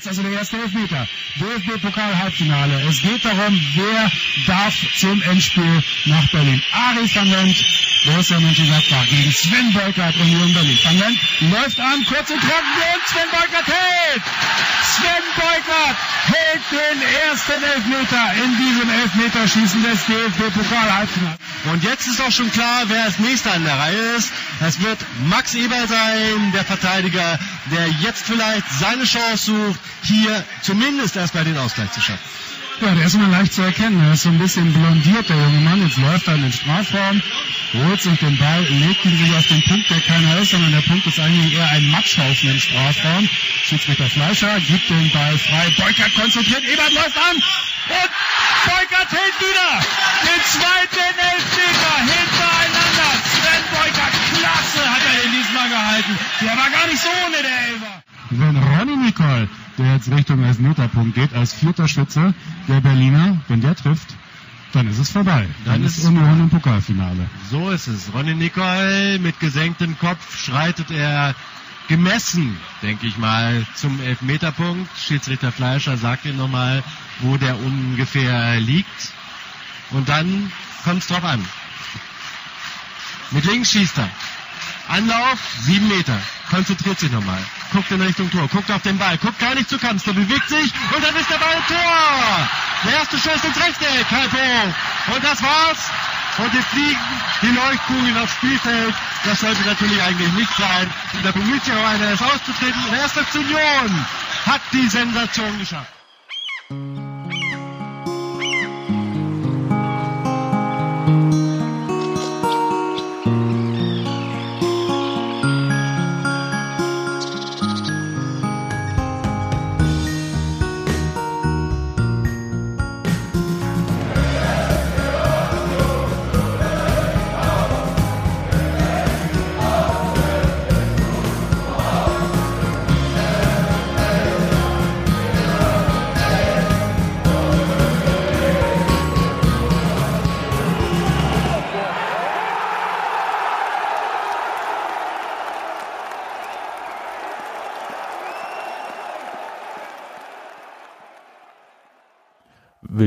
Jetzt also der erste Elfmeter. DFB-Pokal-Halbfinale. Es geht darum, wer darf zum Endspiel nach Berlin. Aris van Lent, Borussia Mönchengladbach gegen Sven Beukert, Union Berlin. Van Lent läuft an, kurz und trocken und Sven Beukert hält! Sven Beukert hält den ersten Elfmeter in diesem Elfmeterschießen des DFB-Pokal-Halbfinals. Und jetzt ist auch schon klar, wer als nächster an der Reihe ist. Es wird Max Eber sein, der Verteidiger, der jetzt vielleicht seine Chance sucht, hier zumindest erstmal den Ausgleich zu schaffen. Ja, der ist immer leicht zu erkennen. Er ist so ein bisschen blondiert, der junge Mann. Jetzt läuft er in den Strafraum, holt sich den Ball, legt ihn sich auf den Punkt, der keiner ist, sondern der Punkt ist eigentlich eher ein Matschhaufen im Strafraum. Schiedsrichter Fleischer gibt den Ball frei. Beukert konzentriert, Ebert läuft an und Beukert hält wieder den zweiten Elfmeter hintereinander. Sven Beukert, klasse hat er den diesmal gehalten. Der war gar nicht so ohne der Elfer. Wenn Ronny Nicole, der jetzt Richtung Elfmeterpunkt geht, als vierter Schütze der Berliner, wenn der trifft, dann ist es vorbei. Dann, dann ist Union im Pokalfinale. So ist es. Ronny Nicole mit gesenktem Kopf schreitet er gemessen, denke ich mal, zum Elfmeterpunkt. Schiedsrichter Fleischer sagt ihm nochmal, wo der ungefähr liegt. Und dann kommt es drauf an. Mit links schießt er. Anlauf, sieben Meter. Konzentriert sich nochmal. Guckt in Richtung Tor. Guckt auf den Ball. Guckt gar nicht zu Kanzler. Bewegt sich. Und dann ist der Ball im Tor. Der erste Schuss ins rechte Kalpo. Und das war's. Und jetzt fliegen die Leuchtkugeln aufs Spielfeld. Das sollte natürlich eigentlich nicht sein. Und da bemüht sich auch einer, es auszutreten. Und erst Union hat die Sensation geschafft.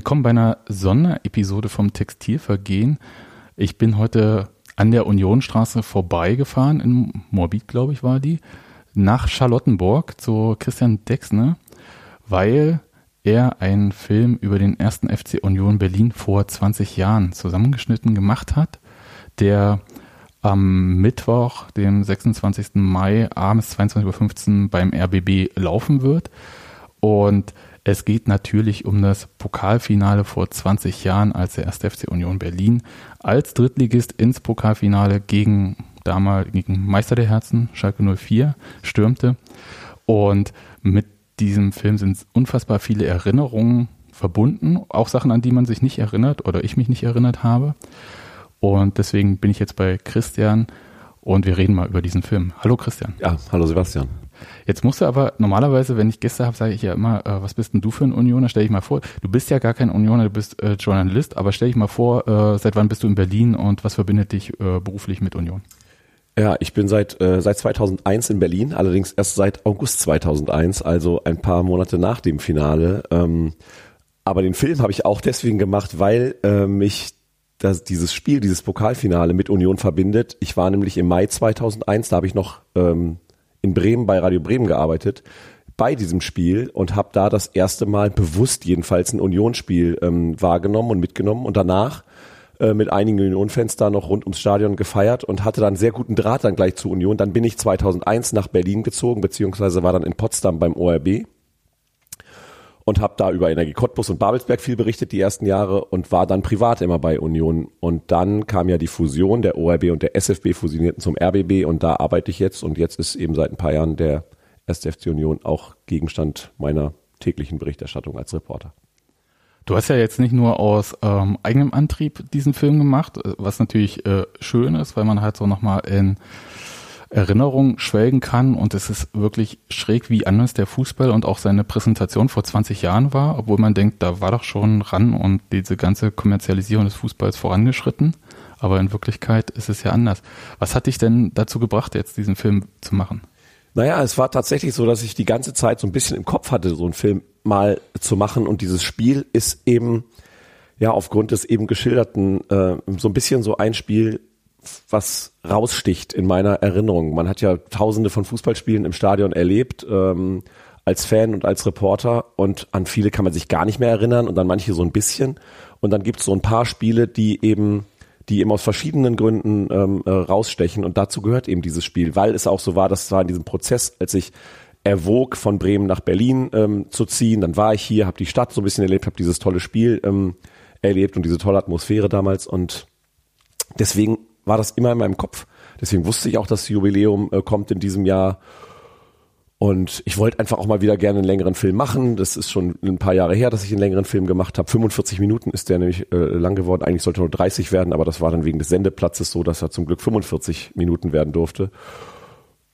Willkommen bei einer Sonderepisode vom Textilvergehen. Ich bin heute an der Unionstraße vorbeigefahren, in Morbid, glaube ich, war die, nach Charlottenburg zu Christian Dexne, weil er einen Film über den ersten FC Union Berlin vor 20 Jahren zusammengeschnitten gemacht hat, der am Mittwoch, dem 26. Mai abends 22.15 Uhr beim RBB laufen wird. Und es geht natürlich um das Pokalfinale vor 20 Jahren, als der 1. FC Union Berlin als Drittligist ins Pokalfinale gegen damaligen Meister der Herzen, Schalke 04, stürmte. Und mit diesem Film sind unfassbar viele Erinnerungen verbunden, auch Sachen, an die man sich nicht erinnert oder ich mich nicht erinnert habe. Und deswegen bin ich jetzt bei Christian und wir reden mal über diesen Film. Hallo Christian. Ja, hallo Sebastian. Jetzt musst du aber normalerweise, wenn ich Gäste habe, sage ich ja immer, äh, was bist denn du für ein Unioner? Stell dich mal vor, du bist ja gar kein Unioner, du bist äh, Journalist, aber stell dich mal vor, äh, seit wann bist du in Berlin und was verbindet dich äh, beruflich mit Union? Ja, ich bin seit äh, seit 2001 in Berlin, allerdings erst seit August 2001, also ein paar Monate nach dem Finale. Ähm, aber den Film habe ich auch deswegen gemacht, weil äh, mich das, dieses Spiel, dieses Pokalfinale mit Union verbindet. Ich war nämlich im Mai 2001, da habe ich noch ähm, in Bremen bei Radio Bremen gearbeitet bei diesem Spiel und habe da das erste Mal bewusst jedenfalls ein Unionsspiel ähm, wahrgenommen und mitgenommen und danach äh, mit einigen Union-Fans da noch rund ums Stadion gefeiert und hatte dann sehr guten Draht dann gleich zu Union. Dann bin ich 2001 nach Berlin gezogen, beziehungsweise war dann in Potsdam beim ORB und habe da über Energie Cottbus und Babelsberg viel berichtet die ersten Jahre und war dann privat immer bei Union. Und dann kam ja die Fusion, der ORB und der SFB fusionierten zum RBB und da arbeite ich jetzt und jetzt ist eben seit ein paar Jahren der 1. FC Union auch Gegenstand meiner täglichen Berichterstattung als Reporter. Du hast ja jetzt nicht nur aus ähm, eigenem Antrieb diesen Film gemacht, was natürlich äh, schön ist, weil man halt so nochmal in Erinnerung schwelgen kann und es ist wirklich schräg, wie anders der Fußball und auch seine Präsentation vor 20 Jahren war, obwohl man denkt, da war doch schon ran und diese ganze Kommerzialisierung des Fußballs vorangeschritten. Aber in Wirklichkeit ist es ja anders. Was hat dich denn dazu gebracht, jetzt diesen Film zu machen? Naja, es war tatsächlich so, dass ich die ganze Zeit so ein bisschen im Kopf hatte, so einen Film mal zu machen und dieses Spiel ist eben, ja, aufgrund des eben geschilderten, äh, so ein bisschen so ein Spiel, was raussticht in meiner Erinnerung. Man hat ja tausende von Fußballspielen im Stadion erlebt, ähm, als Fan und als Reporter und an viele kann man sich gar nicht mehr erinnern und an manche so ein bisschen. Und dann gibt es so ein paar Spiele, die eben die eben aus verschiedenen Gründen ähm, äh, rausstechen. Und dazu gehört eben dieses Spiel, weil es auch so war, dass zwar in diesem Prozess, als ich erwog, von Bremen nach Berlin ähm, zu ziehen, dann war ich hier, habe die Stadt so ein bisschen erlebt, habe dieses tolle Spiel ähm, erlebt und diese tolle Atmosphäre damals. Und deswegen war das immer in meinem Kopf. Deswegen wusste ich auch, dass das Jubiläum äh, kommt in diesem Jahr. Und ich wollte einfach auch mal wieder gerne einen längeren Film machen. Das ist schon ein paar Jahre her, dass ich einen längeren Film gemacht habe. 45 Minuten ist der nämlich äh, lang geworden. Eigentlich sollte nur 30 werden, aber das war dann wegen des Sendeplatzes so, dass er zum Glück 45 Minuten werden durfte.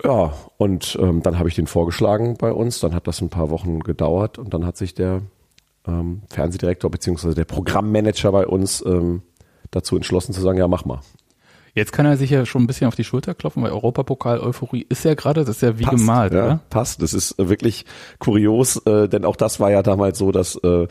Ja, und ähm, dann habe ich den vorgeschlagen bei uns. Dann hat das ein paar Wochen gedauert und dann hat sich der ähm, Fernsehdirektor beziehungsweise der Programmmanager bei uns ähm, dazu entschlossen zu sagen, ja, mach mal. Jetzt kann er sich ja schon ein bisschen auf die Schulter klopfen, weil Europapokal-Euphorie ist ja gerade, das ist ja wie passt, gemalt, ja, oder? Passt, das ist äh, wirklich kurios, äh, denn auch das war ja damals so, dass äh,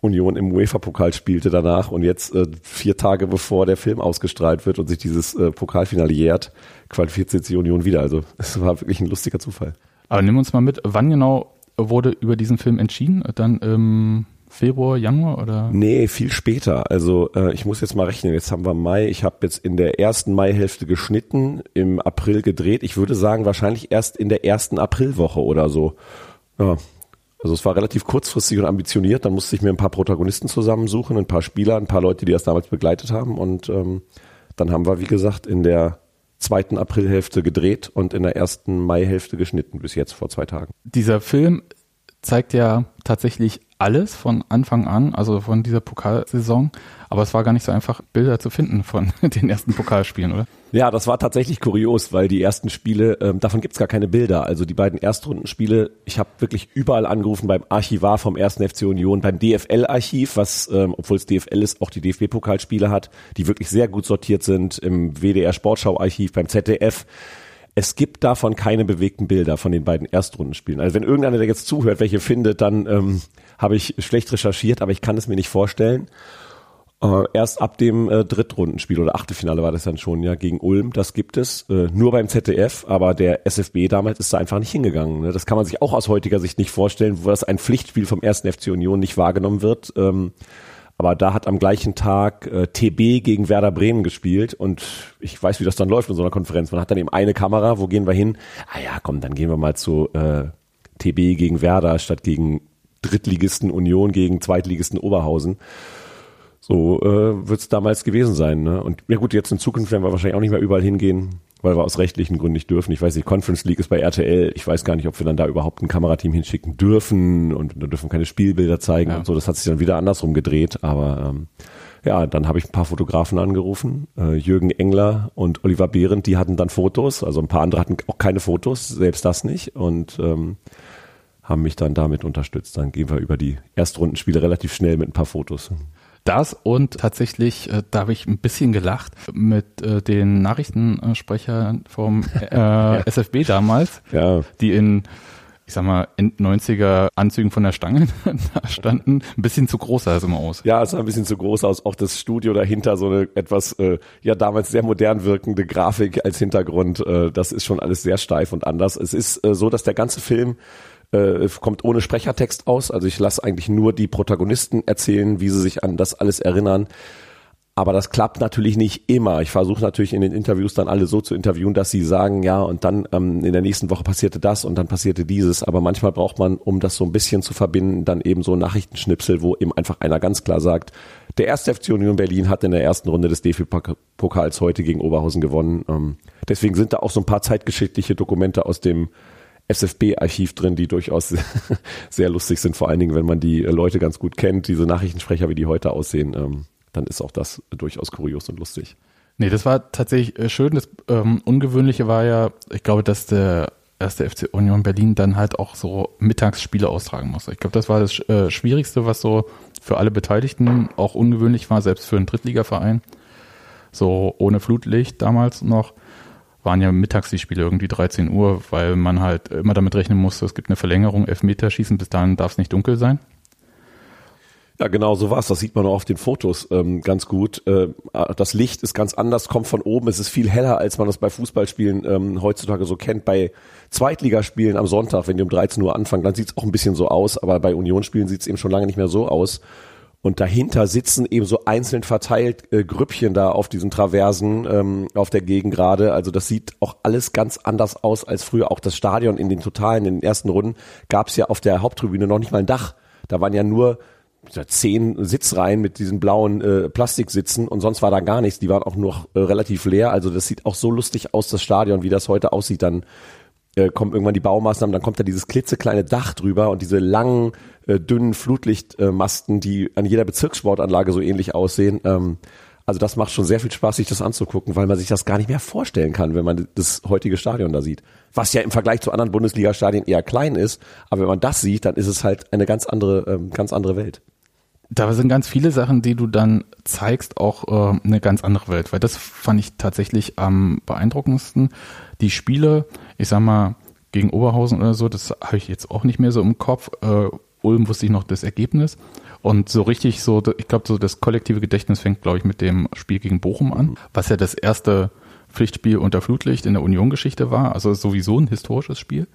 Union im UEFA-Pokal spielte danach und jetzt äh, vier Tage bevor der Film ausgestrahlt wird und sich dieses äh, Pokalfinale jährt, qualifiziert sich Union wieder. Also es war wirklich ein lustiger Zufall. Aber nimm uns mal mit, wann genau wurde über diesen Film entschieden? Dann ähm Februar, Januar oder? Nee, viel später. Also äh, ich muss jetzt mal rechnen. Jetzt haben wir Mai. Ich habe jetzt in der ersten Maihälfte geschnitten, im April gedreht. Ich würde sagen, wahrscheinlich erst in der ersten Aprilwoche oder so. Ja. Also es war relativ kurzfristig und ambitioniert. Dann musste ich mir ein paar Protagonisten zusammensuchen, ein paar Spieler, ein paar Leute, die das damals begleitet haben. Und ähm, dann haben wir, wie gesagt, in der zweiten Aprilhälfte gedreht und in der ersten Maihälfte geschnitten bis jetzt vor zwei Tagen. Dieser Film zeigt ja tatsächlich alles von Anfang an, also von dieser Pokalsaison. Aber es war gar nicht so einfach, Bilder zu finden von den ersten Pokalspielen, oder? Ja, das war tatsächlich kurios, weil die ersten Spiele, ähm, davon gibt's gar keine Bilder. Also die beiden Erstrundenspiele, ich habe wirklich überall angerufen beim Archivar vom ersten FC Union, beim DFL-Archiv, was, ähm, obwohl es DFL ist, auch die DFB-Pokalspiele hat, die wirklich sehr gut sortiert sind, im WDR Sportschau-Archiv, beim ZDF es gibt davon keine bewegten Bilder von den beiden Erstrundenspielen. Also wenn irgendeiner, der jetzt zuhört, welche findet, dann ähm, habe ich schlecht recherchiert, aber ich kann es mir nicht vorstellen. Äh, erst ab dem äh, Drittrundenspiel oder Achtelfinale war das dann schon ja gegen Ulm, das gibt es äh, nur beim ZDF, aber der SFB damals ist da einfach nicht hingegangen. Ne? Das kann man sich auch aus heutiger Sicht nicht vorstellen, wo das ein Pflichtspiel vom ersten FC Union nicht wahrgenommen wird. Ähm, aber da hat am gleichen Tag äh, TB gegen Werder Bremen gespielt und ich weiß, wie das dann läuft in so einer Konferenz. Man hat dann eben eine Kamera, wo gehen wir hin? Ah ja, komm, dann gehen wir mal zu äh, TB gegen Werder statt gegen Drittligisten Union gegen Zweitligisten Oberhausen. So äh, wird es damals gewesen sein. Ne? Und ja gut, jetzt in Zukunft werden wir wahrscheinlich auch nicht mehr überall hingehen weil wir aus rechtlichen Gründen nicht dürfen. Ich weiß nicht, Conference League ist bei RTL. Ich weiß gar nicht, ob wir dann da überhaupt ein Kamerateam hinschicken dürfen und da dürfen keine Spielbilder zeigen ja. und so. Das hat sich dann wieder andersrum gedreht. Aber ähm, ja, dann habe ich ein paar Fotografen angerufen. Äh, Jürgen Engler und Oliver Behrendt, die hatten dann Fotos. Also ein paar andere hatten auch keine Fotos, selbst das nicht. Und ähm, haben mich dann damit unterstützt. Dann gehen wir über die Erstrundenspiele relativ schnell mit ein paar Fotos. Das und tatsächlich, äh, da habe ich ein bisschen gelacht mit äh, den Nachrichtensprechern vom äh, SFB damals, ja. die in ich sag mal, End 90er Anzügen von der Stange da standen. Ein bisschen zu groß sah es immer aus. Ja, es sah ein bisschen zu groß aus. Auch das Studio dahinter, so eine etwas, äh, ja, damals sehr modern wirkende Grafik als Hintergrund. Äh, das ist schon alles sehr steif und anders. Es ist äh, so, dass der ganze Film äh, kommt ohne Sprechertext aus. Also ich lasse eigentlich nur die Protagonisten erzählen, wie sie sich an das alles erinnern. Aber das klappt natürlich nicht immer. Ich versuche natürlich in den Interviews dann alle so zu interviewen, dass sie sagen, ja, und dann ähm, in der nächsten Woche passierte das und dann passierte dieses. Aber manchmal braucht man, um das so ein bisschen zu verbinden, dann eben so Nachrichtenschnipsel, wo eben einfach einer ganz klar sagt, der erste FC Union Berlin hat in der ersten Runde des DFB-Pokals heute gegen Oberhausen gewonnen. Ähm, deswegen sind da auch so ein paar zeitgeschichtliche Dokumente aus dem SFB-Archiv drin, die durchaus sehr lustig sind, vor allen Dingen, wenn man die Leute ganz gut kennt, diese Nachrichtensprecher, wie die heute aussehen, ähm, dann ist auch das durchaus kurios und lustig. Nee, das war tatsächlich äh, schön. Das ähm, Ungewöhnliche war ja, ich glaube, dass der erste FC Union Berlin dann halt auch so Mittagsspiele austragen muss. Ich glaube, das war das äh, Schwierigste, was so für alle Beteiligten auch ungewöhnlich war, selbst für einen Drittligaverein. So ohne Flutlicht damals noch. Waren ja mittags die Spiele irgendwie 13 Uhr, weil man halt immer damit rechnen musste, es gibt eine Verlängerung, Elfmeterschießen, bis dahin darf es nicht dunkel sein. Ja, genau so war's. Das sieht man auch auf den Fotos ähm, ganz gut. Äh, das Licht ist ganz anders, kommt von oben. Es ist viel heller, als man das bei Fußballspielen ähm, heutzutage so kennt. Bei Zweitligaspielen am Sonntag, wenn die um 13 Uhr anfangen, dann sieht's auch ein bisschen so aus. Aber bei Unionsspielen sieht's eben schon lange nicht mehr so aus. Und dahinter sitzen eben so einzeln verteilt äh, Grüppchen da auf diesen Traversen ähm, auf der Gegend gerade. Also das sieht auch alles ganz anders aus als früher. Auch das Stadion in den Totalen, in den ersten Runden, gab's ja auf der Haupttribüne noch nicht mal ein Dach. Da waren ja nur zehn Sitzreihen mit diesen blauen äh, Plastiksitzen und sonst war da gar nichts. Die waren auch noch äh, relativ leer. Also das sieht auch so lustig aus, das Stadion, wie das heute aussieht. Dann äh, kommen irgendwann die Baumaßnahmen, dann kommt da dieses klitzekleine Dach drüber und diese langen, äh, dünnen Flutlichtmasten, die an jeder Bezirkssportanlage so ähnlich aussehen. Ähm, also das macht schon sehr viel Spaß, sich das anzugucken, weil man sich das gar nicht mehr vorstellen kann, wenn man das heutige Stadion da sieht. Was ja im Vergleich zu anderen Bundesliga-Stadien eher klein ist, aber wenn man das sieht, dann ist es halt eine ganz andere, ähm, ganz andere Welt da sind ganz viele Sachen, die du dann zeigst, auch äh, eine ganz andere Welt, weil das fand ich tatsächlich am beeindruckendsten. Die Spiele, ich sag mal, gegen Oberhausen oder so, das habe ich jetzt auch nicht mehr so im Kopf. Äh, Ulm wusste ich noch das Ergebnis. Und so richtig so, ich glaube, so das kollektive Gedächtnis fängt, glaube ich, mit dem Spiel gegen Bochum an, was ja das erste Pflichtspiel unter Flutlicht in der Union-Geschichte war, also sowieso ein historisches Spiel.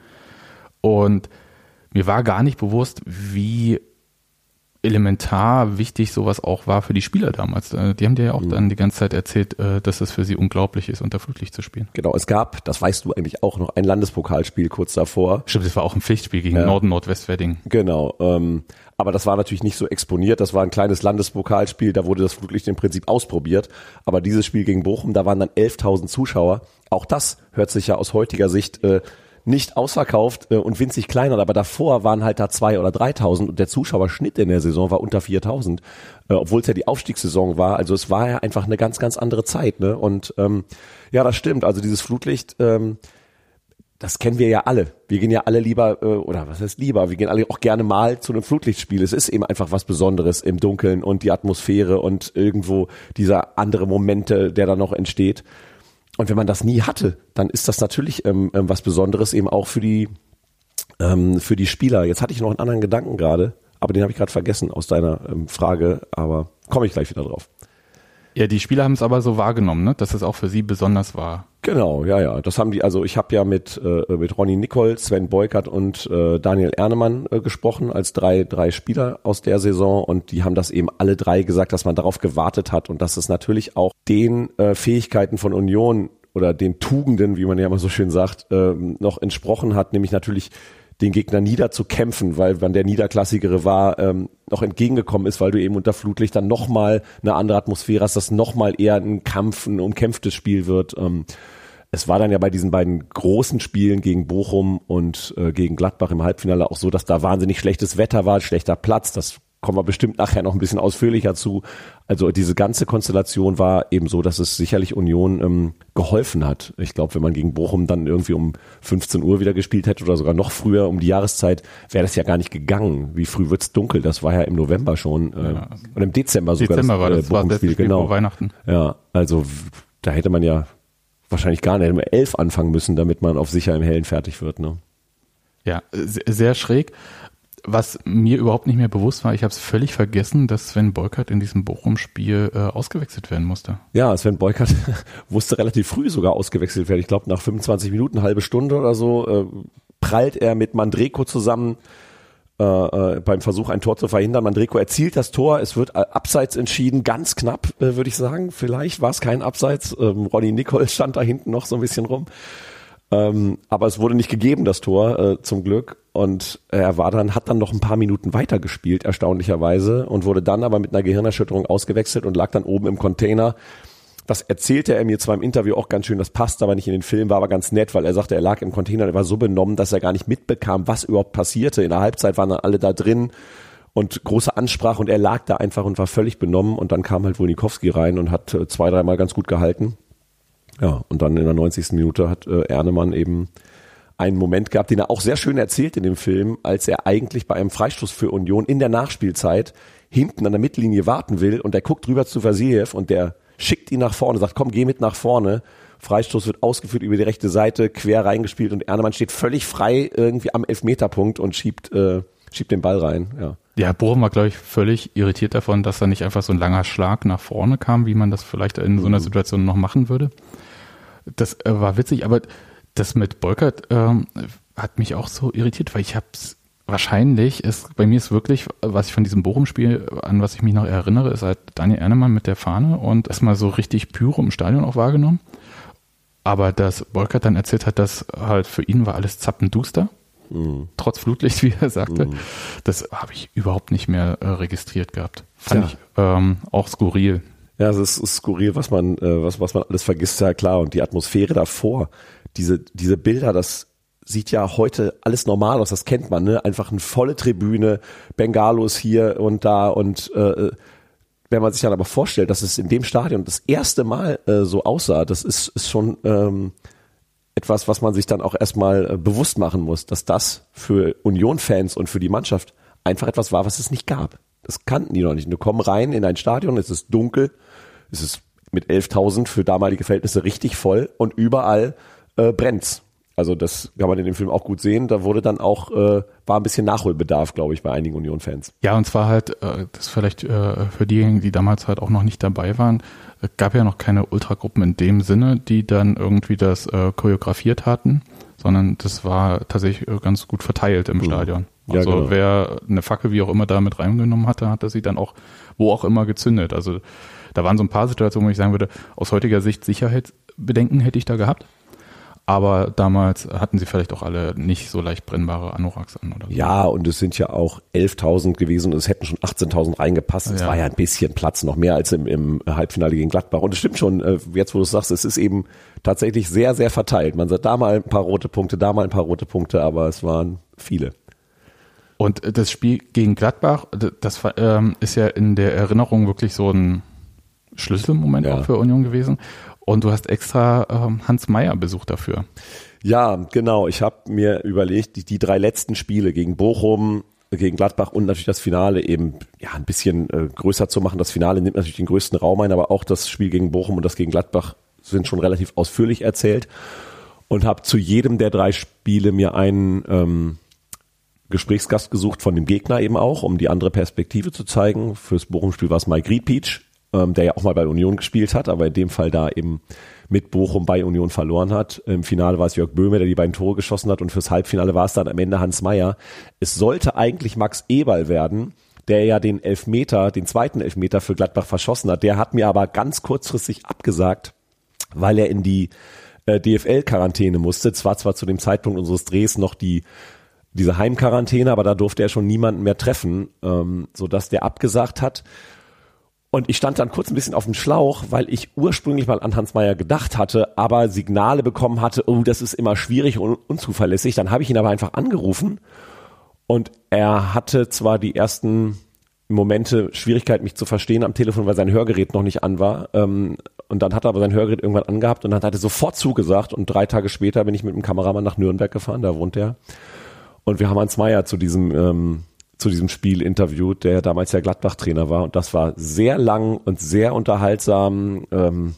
Und mir war gar nicht bewusst, wie elementar wichtig sowas auch war für die Spieler damals. Äh, die haben dir ja auch mhm. dann die ganze Zeit erzählt, äh, dass es für sie unglaublich ist, unter Flutlicht zu spielen. Genau, es gab, das weißt du eigentlich auch noch, ein Landespokalspiel kurz davor. Stimmt, das war auch ein Pflichtspiel gegen ja. Norden Nordwestwedding. Genau, ähm, aber das war natürlich nicht so exponiert. Das war ein kleines Landespokalspiel, da wurde das Flutlicht im Prinzip ausprobiert. Aber dieses Spiel gegen Bochum, da waren dann 11.000 Zuschauer. Auch das hört sich ja aus heutiger Sicht äh, nicht ausverkauft äh, und winzig kleiner, aber davor waren halt da zwei oder dreitausend und der Zuschauerschnitt in der Saison war unter viertausend, äh, obwohl es ja die Aufstiegssaison war. Also es war ja einfach eine ganz, ganz andere Zeit. Ne? Und ähm, ja, das stimmt. Also dieses Flutlicht, ähm, das kennen wir ja alle. Wir gehen ja alle lieber, äh, oder was heißt lieber, wir gehen alle auch gerne mal zu einem Flutlichtspiel. Es ist eben einfach was Besonderes im Dunkeln und die Atmosphäre und irgendwo dieser andere Momente, der da noch entsteht. Und wenn man das nie hatte, dann ist das natürlich ähm, ähm, was Besonderes eben auch für die ähm, für die Spieler. Jetzt hatte ich noch einen anderen Gedanken gerade, aber den habe ich gerade vergessen aus deiner ähm, Frage, aber komme ich gleich wieder drauf. Ja, die Spieler haben es aber so wahrgenommen, ne? dass es auch für sie besonders war. Genau, ja, ja. Das haben die, also ich habe ja mit, äh, mit Ronny Nicol, Sven Beukert und äh, Daniel Ernemann äh, gesprochen als drei, drei Spieler aus der Saison und die haben das eben alle drei gesagt, dass man darauf gewartet hat und dass es natürlich auch den äh, Fähigkeiten von Union oder den Tugenden, wie man ja immer so schön sagt, äh, noch entsprochen hat, nämlich natürlich den Gegner niederzukämpfen, weil man der Niederklassigere war, ähm, noch entgegengekommen ist, weil du eben unter Flutlicht dann nochmal eine andere Atmosphäre hast, dass nochmal eher ein Kampf, ein umkämpftes Spiel wird. Ähm, es war dann ja bei diesen beiden großen Spielen gegen Bochum und äh, gegen Gladbach im Halbfinale auch so, dass da wahnsinnig schlechtes Wetter war, schlechter Platz. Das kommen wir bestimmt nachher noch ein bisschen ausführlicher zu. Also diese ganze Konstellation war eben so, dass es sicherlich Union ähm, geholfen hat. Ich glaube, wenn man gegen Bochum dann irgendwie um 15 Uhr wieder gespielt hätte oder sogar noch früher um die Jahreszeit, wäre das ja gar nicht gegangen. Wie früh wird's dunkel? Das war ja im November schon äh, ja. oder im Dezember sogar Dezember das, war das, äh, Bochum-Spiel. War genau. Weihnachten. Ja, also da hätte man ja wahrscheinlich gar nicht, hätte elf anfangen müssen, damit man auf sicher im Hellen fertig wird. Ne? Ja, sehr schräg was mir überhaupt nicht mehr bewusst war, ich habe es völlig vergessen, dass Sven Beukert in diesem Bochum-Spiel äh, ausgewechselt werden musste. Ja, Sven Beukert musste relativ früh sogar ausgewechselt werden. Ich glaube, nach 25 Minuten, halbe Stunde oder so, äh, prallt er mit Mandreko zusammen äh, äh, beim Versuch, ein Tor zu verhindern. Mandreko erzielt das Tor, es wird äh, abseits entschieden, ganz knapp, äh, würde ich sagen. Vielleicht war es kein Abseits. Ähm, Ronny Nicol stand da hinten noch so ein bisschen rum. Ähm, aber es wurde nicht gegeben, das Tor, äh, zum Glück. Und er war dann, hat dann noch ein paar Minuten weitergespielt, erstaunlicherweise, und wurde dann aber mit einer Gehirnerschütterung ausgewechselt und lag dann oben im Container. Das erzählte er mir zwar im Interview auch ganz schön, das passt aber nicht in den Film, war aber ganz nett, weil er sagte, er lag im Container, er war so benommen, dass er gar nicht mitbekam, was überhaupt passierte. In der Halbzeit waren dann alle da drin und große Ansprache und er lag da einfach und war völlig benommen und dann kam halt Wonikowski rein und hat äh, zwei, dreimal ganz gut gehalten. Ja, und dann in der 90. Minute hat äh, Ernemann eben einen Moment gehabt, den er auch sehr schön erzählt in dem Film, als er eigentlich bei einem Freistoß für Union in der Nachspielzeit hinten an der Mittellinie warten will und er guckt rüber zu Vasiljev und der schickt ihn nach vorne, sagt, komm, geh mit nach vorne. Freistoß wird ausgeführt über die rechte Seite, quer reingespielt und Ernemann steht völlig frei irgendwie am Elfmeterpunkt und schiebt, äh, schiebt den Ball rein. Ja, ja Bochum war, glaube ich, völlig irritiert davon, dass da nicht einfach so ein langer Schlag nach vorne kam, wie man das vielleicht in so einer mhm. Situation noch machen würde. Das äh, war witzig, aber das mit Bolkert ähm, hat mich auch so irritiert, weil ich habe es wahrscheinlich ist, bei mir ist wirklich, was ich von diesem Bochum-Spiel, an was ich mich noch erinnere, ist halt Daniel Ernemann mit der Fahne und erstmal so richtig Pyro im Stadion auch wahrgenommen. Aber dass Bolkert dann erzählt hat, dass halt für ihn war alles zappenduster, mhm. trotz Flutlicht, wie er sagte, mhm. das habe ich überhaupt nicht mehr äh, registriert gehabt. Fand ja. ich ähm, auch skurril. Ja, es ist, ist skurril, was man, äh, was, was man alles vergisst, ja klar. Und die Atmosphäre davor, diese, diese Bilder, das sieht ja heute alles normal aus, das kennt man, ne? Einfach eine volle Tribüne, Bengalos hier und da und äh, wenn man sich dann aber vorstellt, dass es in dem Stadion das erste Mal äh, so aussah, das ist, ist schon ähm, etwas, was man sich dann auch erstmal äh, bewusst machen muss, dass das für Union-Fans und für die Mannschaft einfach etwas war, was es nicht gab. Das kannten die noch nicht. Du kommst rein in ein Stadion, es ist dunkel, es ist mit 11.000 für damalige Verhältnisse richtig voll und überall äh, brennt's. Also das kann man in dem Film auch gut sehen. Da wurde dann auch, äh, war ein bisschen Nachholbedarf, glaube ich, bei einigen Union-Fans. Ja, und zwar halt, äh, das vielleicht äh, für diejenigen, die damals halt auch noch nicht dabei waren, es gab ja noch keine Ultragruppen in dem Sinne, die dann irgendwie das äh, choreografiert hatten, sondern das war tatsächlich äh, ganz gut verteilt im mhm. Stadion. Also ja, genau. wer eine Fackel wie auch immer da mit reingenommen hatte, hat sie dann auch wo auch immer gezündet. Also da waren so ein paar Situationen, wo ich sagen würde, aus heutiger Sicht Sicherheitsbedenken hätte ich da gehabt. Aber damals hatten sie vielleicht auch alle nicht so leicht brennbare Anoraks an, oder? So. Ja, und es sind ja auch 11.000 gewesen und es hätten schon 18.000 reingepasst. Es ja. war ja ein bisschen Platz, noch mehr als im, im Halbfinale gegen Gladbach. Und es stimmt schon, äh, jetzt wo du sagst, es ist eben tatsächlich sehr, sehr verteilt. Man sagt da mal ein paar rote Punkte, da mal ein paar rote Punkte, aber es waren viele. Und das Spiel gegen Gladbach, das ähm, ist ja in der Erinnerung wirklich so ein Schlüsselmoment ja. auch für Union gewesen. Und du hast extra ähm, Hans Meyer besucht dafür. Ja, genau. Ich habe mir überlegt, die, die drei letzten Spiele gegen Bochum, gegen Gladbach und natürlich das Finale eben ja ein bisschen äh, größer zu machen. Das Finale nimmt natürlich den größten Raum ein, aber auch das Spiel gegen Bochum und das gegen Gladbach sind schon relativ ausführlich erzählt und habe zu jedem der drei Spiele mir einen ähm, Gesprächsgast gesucht von dem Gegner eben auch, um die andere Perspektive zu zeigen. Fürs Bochum-Spiel war es Mike Riedpeach, ähm, der ja auch mal bei Union gespielt hat, aber in dem Fall da eben mit Bochum bei Union verloren hat. Im Finale war es Jörg Böhme, der die beiden Tore geschossen hat und fürs Halbfinale war es dann am Ende Hans Meyer. Es sollte eigentlich Max Eberl werden, der ja den Elfmeter, den zweiten Elfmeter für Gladbach verschossen hat. Der hat mir aber ganz kurzfristig abgesagt, weil er in die äh, DFL-Quarantäne musste. Zwar zwar zu dem Zeitpunkt unseres Drehs noch die diese Heimquarantäne, aber da durfte er schon niemanden mehr treffen, ähm, so dass der abgesagt hat. Und ich stand dann kurz ein bisschen auf dem Schlauch, weil ich ursprünglich mal an Hans Meyer gedacht hatte, aber Signale bekommen hatte, oh, das ist immer schwierig und unzuverlässig. Dann habe ich ihn aber einfach angerufen und er hatte zwar die ersten Momente Schwierigkeit, mich zu verstehen am Telefon, weil sein Hörgerät noch nicht an war. Ähm, und dann hat er aber sein Hörgerät irgendwann angehabt und dann hat er sofort zugesagt. Und drei Tage später bin ich mit dem Kameramann nach Nürnberg gefahren, da wohnt er. Und wir haben Hans Meyer zu diesem ähm, zu diesem Spiel interviewt, der damals ja Gladbach-Trainer war. Und das war sehr lang und sehr unterhaltsam. Ähm,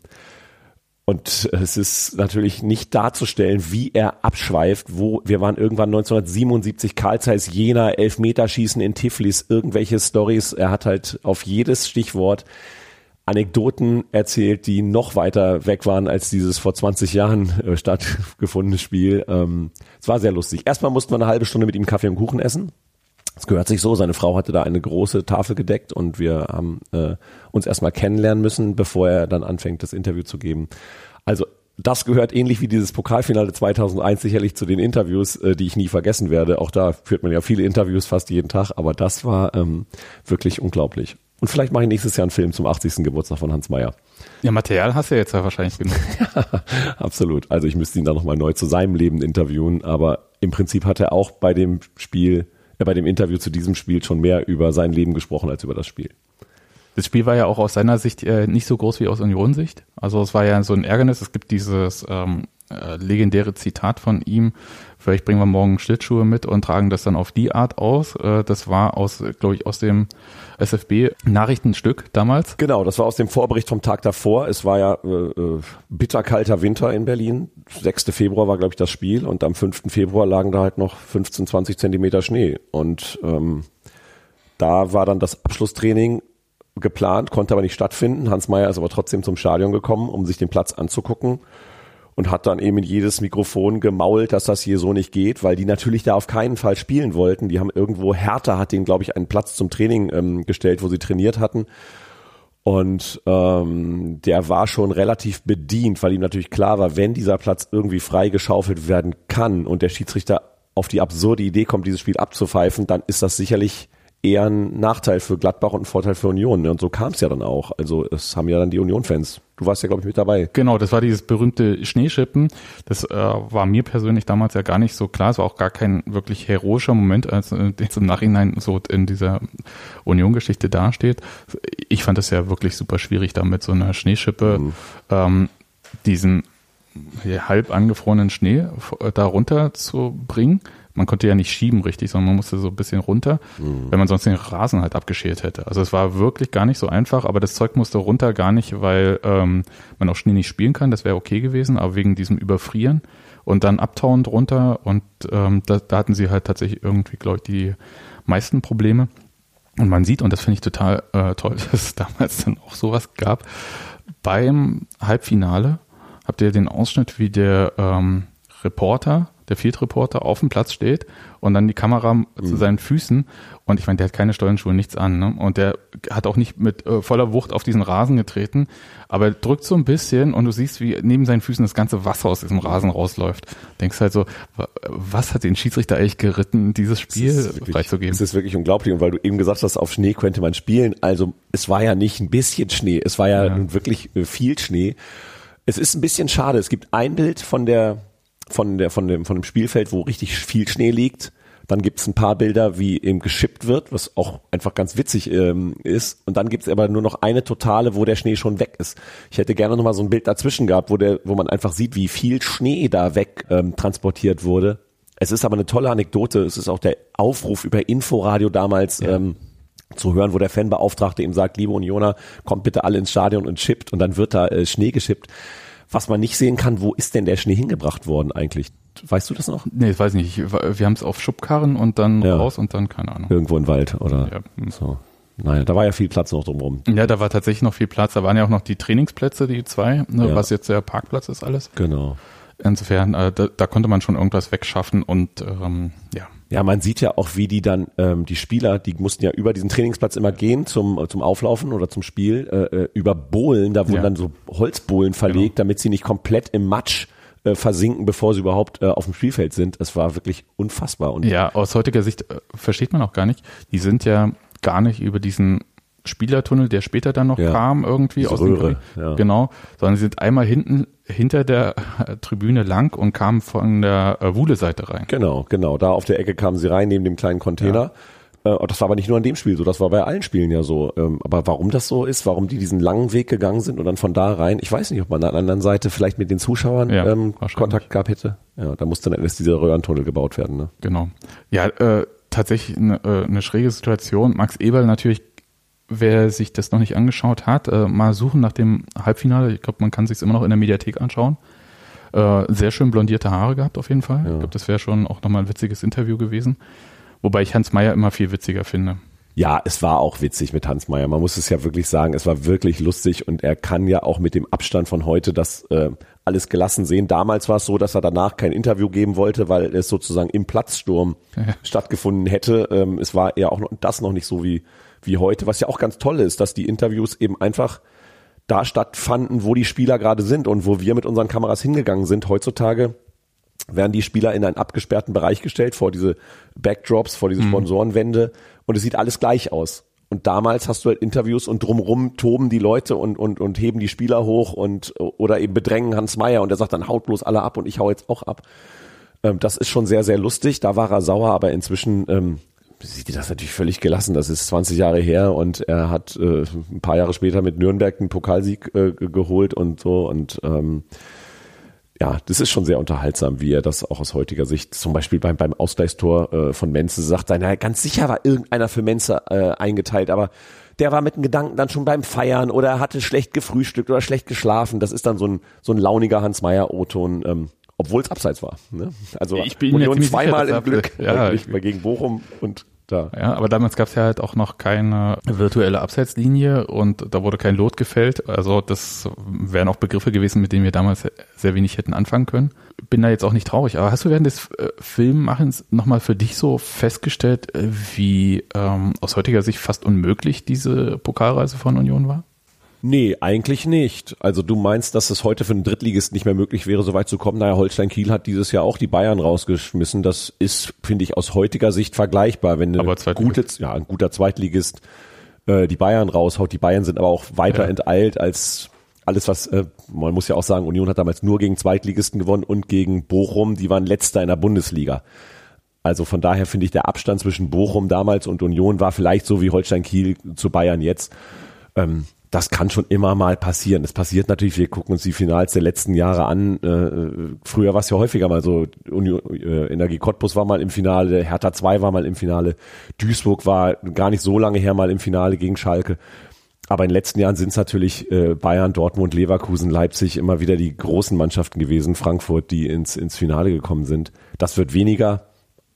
und es ist natürlich nicht darzustellen, wie er abschweift, wo wir waren irgendwann 1977 Karl Zeiss Jena, Elfmeterschießen in Tiflis, irgendwelche Stories. Er hat halt auf jedes Stichwort Anekdoten erzählt, die noch weiter weg waren als dieses vor 20 Jahren äh, stattgefundene Spiel. Ähm, es war sehr lustig. Erstmal mussten wir eine halbe Stunde mit ihm Kaffee und Kuchen essen. Es gehört sich so, seine Frau hatte da eine große Tafel gedeckt und wir haben äh, uns erstmal kennenlernen müssen, bevor er dann anfängt, das Interview zu geben. Also das gehört ähnlich wie dieses Pokalfinale 2001 sicherlich zu den Interviews, äh, die ich nie vergessen werde. Auch da führt man ja viele Interviews fast jeden Tag, aber das war ähm, wirklich unglaublich. Und vielleicht mache ich nächstes Jahr einen Film zum 80. Geburtstag von Hans Meyer. Ja, Material hast du ja jetzt ja wahrscheinlich genug. ja, absolut. Also ich müsste ihn da nochmal neu zu seinem Leben interviewen, aber im Prinzip hat er auch bei dem Spiel bei dem Interview zu diesem Spiel schon mehr über sein Leben gesprochen als über das Spiel. Das Spiel war ja auch aus seiner Sicht äh, nicht so groß wie aus Union-Sicht. Also es war ja so ein Ärgernis. Es gibt dieses ähm, äh, legendäre Zitat von ihm, vielleicht bringen wir morgen Schlittschuhe mit und tragen das dann auf die Art aus. Äh, das war aus, glaube ich, aus dem SFB-Nachrichtenstück damals. Genau, das war aus dem Vorbericht vom Tag davor. Es war ja äh, äh bitterkalter Winter in Berlin. 6. Februar war, glaube ich, das Spiel und am 5. Februar lagen da halt noch 15, 20 Zentimeter Schnee. Und ähm, da war dann das Abschlusstraining geplant, konnte aber nicht stattfinden. Hans Meyer ist aber trotzdem zum Stadion gekommen, um sich den Platz anzugucken und hat dann eben in jedes Mikrofon gemault, dass das hier so nicht geht, weil die natürlich da auf keinen Fall spielen wollten. Die haben irgendwo, Hertha hat denen, glaube ich, einen Platz zum Training ähm, gestellt, wo sie trainiert hatten. Und ähm, der war schon relativ bedient, weil ihm natürlich klar war, wenn dieser Platz irgendwie freigeschaufelt werden kann und der Schiedsrichter auf die absurde Idee kommt, dieses Spiel abzupfeifen, dann ist das sicherlich eher ein Nachteil für Gladbach und ein Vorteil für Union. Ne? Und so kam es ja dann auch. Also es haben ja dann die Union-Fans. Du warst ja, glaube ich, mit dabei. Genau, das war dieses berühmte Schneeschippen. Das äh, war mir persönlich damals ja gar nicht so klar. Es war auch gar kein wirklich heroischer Moment, als äh, jetzt im Nachhinein so in dieser Union-Geschichte dasteht. Ich fand es ja wirklich super schwierig, da mit so einer Schneeschippe mhm. ähm, diesen halb angefrorenen Schnee da runter zu bringen man konnte ja nicht schieben richtig, sondern man musste so ein bisschen runter, mhm. wenn man sonst den Rasen halt abgeschält hätte. Also es war wirklich gar nicht so einfach, aber das Zeug musste runter gar nicht, weil ähm, man auch Schnee nicht spielen kann, das wäre okay gewesen, aber wegen diesem Überfrieren und dann abtauen drunter und ähm, da, da hatten sie halt tatsächlich irgendwie, glaube ich, die meisten Probleme. Und man sieht, und das finde ich total äh, toll, dass es damals dann auch sowas gab, beim Halbfinale habt ihr den Ausschnitt, wie der ähm, Reporter der Field Reporter auf dem Platz steht und dann die Kamera mhm. zu seinen Füßen und ich meine, der hat keine Stollenschuhe, nichts an ne? und der hat auch nicht mit äh, voller Wucht auf diesen Rasen getreten, aber er drückt so ein bisschen und du siehst, wie neben seinen Füßen das ganze Wasser aus diesem Rasen rausläuft. Denkst halt so, was hat den Schiedsrichter eigentlich geritten, dieses Spiel freizugeben? Es ist wirklich unglaublich und weil du eben gesagt hast, auf Schnee könnte man spielen, also es war ja nicht ein bisschen Schnee, es war ja, ja. wirklich äh, viel Schnee. Es ist ein bisschen schade. Es gibt ein Bild von der von, der, von, dem, von dem Spielfeld, wo richtig viel Schnee liegt. Dann gibt's ein paar Bilder, wie eben geschippt wird, was auch einfach ganz witzig ähm, ist. Und dann gibt's aber nur noch eine totale, wo der Schnee schon weg ist. Ich hätte gerne noch mal so ein Bild dazwischen gehabt, wo, der, wo man einfach sieht, wie viel Schnee da weg ähm, transportiert wurde. Es ist aber eine tolle Anekdote. Es ist auch der Aufruf über Inforadio damals. Ja. Ähm, zu hören, wo der Fanbeauftragte ihm sagt, liebe Unioner, kommt bitte alle ins Stadion und chippt und dann wird da äh, Schnee geschippt. Was man nicht sehen kann, wo ist denn der Schnee hingebracht worden eigentlich? Weißt du das noch? Nee, ich weiß nicht. Wir haben es auf Schubkarren und dann ja. raus und dann, keine Ahnung. Irgendwo im Wald oder ja. So. Naja, da war ja viel Platz noch drumherum. Ja, da war tatsächlich noch viel Platz. Da waren ja auch noch die Trainingsplätze, die zwei, ne, ja. was jetzt der Parkplatz ist alles. Genau. Insofern, äh, da, da konnte man schon irgendwas wegschaffen und ähm, ja. Ja, man sieht ja auch, wie die dann, ähm, die Spieler, die mussten ja über diesen Trainingsplatz immer gehen zum, zum Auflaufen oder zum Spiel, äh, äh über Bohlen, da wurden ja. dann so Holzbohlen verlegt, genau. damit sie nicht komplett im Matsch äh, versinken, bevor sie überhaupt äh, auf dem Spielfeld sind. Es war wirklich unfassbar. Und ja, aus heutiger Sicht äh, versteht man auch gar nicht. Die sind ja gar nicht über diesen Spielertunnel, der später dann noch ja, kam irgendwie aus Röhre, dem ja. genau, sondern sie sind einmal hinten hinter der Tribüne lang und kamen von der äh, Wuhle-Seite rein. Genau, genau, da auf der Ecke kamen sie rein neben dem kleinen Container. Ja. Äh, das war aber nicht nur an dem Spiel so, das war bei allen Spielen ja so. Ähm, aber warum das so ist, warum die diesen langen Weg gegangen sind und dann von da rein, ich weiß nicht, ob man an der anderen Seite vielleicht mit den Zuschauern ja, ähm, Kontakt gehabt hätte. Ja, da musste dann erst dieser Röhrentunnel gebaut werden. Ne? Genau. Ja, äh, tatsächlich eine, äh, eine schräge Situation. Max Eberl natürlich wer sich das noch nicht angeschaut hat, äh, mal suchen nach dem Halbfinale. Ich glaube, man kann sich immer noch in der Mediathek anschauen. Äh, sehr schön blondierte Haare gehabt auf jeden Fall. Ja. Ich glaube, das wäre schon auch nochmal ein witziges Interview gewesen. Wobei ich Hans Meyer immer viel witziger finde. Ja, es war auch witzig mit Hans Meyer. Man muss es ja wirklich sagen, es war wirklich lustig und er kann ja auch mit dem Abstand von heute das äh, alles gelassen sehen. Damals war es so, dass er danach kein Interview geben wollte, weil es sozusagen im Platzsturm ja. stattgefunden hätte. Ähm, es war ja auch noch, das noch nicht so wie wie heute, was ja auch ganz toll ist, dass die Interviews eben einfach da stattfanden, wo die Spieler gerade sind und wo wir mit unseren Kameras hingegangen sind. Heutzutage werden die Spieler in einen abgesperrten Bereich gestellt, vor diese Backdrops, vor diese mhm. Sponsorenwände und es sieht alles gleich aus. Und damals hast du halt Interviews und drumrum toben die Leute und, und, und heben die Spieler hoch und oder eben bedrängen Hans Meyer und er sagt dann haut bloß alle ab und ich hau jetzt auch ab. Ähm, das ist schon sehr, sehr lustig. Da war er sauer, aber inzwischen ähm, sieht das natürlich völlig gelassen. Das ist 20 Jahre her und er hat äh, ein paar Jahre später mit Nürnberg einen Pokalsieg äh, geholt und so und ähm, ja, das ist schon sehr unterhaltsam, wie er das auch aus heutiger Sicht, zum Beispiel beim, beim Ausgleichstor äh, von Menze sagt, naja, ganz sicher war irgendeiner für Menze äh, eingeteilt, aber der war mit dem Gedanken dann schon beim Feiern oder er hatte schlecht gefrühstückt oder schlecht geschlafen. Das ist dann so ein, so ein launiger Hans-Meyer-O-Ton, ähm, obwohl es abseits war. Ne? Also Ich bin Union zweimal sicher, im Glück, ja, äh, ich- gegen Bochum und da. Ja, aber damals gab es ja halt auch noch keine virtuelle Abseitslinie und da wurde kein Lot gefällt. Also das wären auch Begriffe gewesen, mit denen wir damals sehr wenig hätten anfangen können. Bin da jetzt auch nicht traurig. Aber hast du während des äh, Filmmachens nochmal für dich so festgestellt, äh, wie ähm, aus heutiger Sicht fast unmöglich diese Pokalreise von Union war? Nee, eigentlich nicht. Also du meinst, dass es heute für einen Drittligist nicht mehr möglich wäre, so weit zu kommen. Naja, Holstein Kiel hat dieses Jahr auch die Bayern rausgeschmissen. Das ist, finde ich, aus heutiger Sicht vergleichbar. Wenn eine gute, ja, ein guter Zweitligist äh, die Bayern raushaut. Die Bayern sind aber auch weiter Ja. enteilt als alles, was, äh, man muss ja auch sagen, Union hat damals nur gegen Zweitligisten gewonnen und gegen Bochum. Die waren letzter in der Bundesliga. Also von daher finde ich, der Abstand zwischen Bochum damals und Union war vielleicht so wie Holstein Kiel zu Bayern jetzt. Ähm, das kann schon immer mal passieren. Es passiert natürlich, wir gucken uns die Finals der letzten Jahre an. Äh, früher war es ja häufiger mal so, Union, äh, Energie Cottbus war mal im Finale, Hertha 2 war mal im Finale, Duisburg war gar nicht so lange her mal im Finale gegen Schalke. Aber in den letzten Jahren sind es natürlich äh, Bayern, Dortmund, Leverkusen, Leipzig immer wieder die großen Mannschaften gewesen, Frankfurt, die ins, ins Finale gekommen sind. Das wird weniger,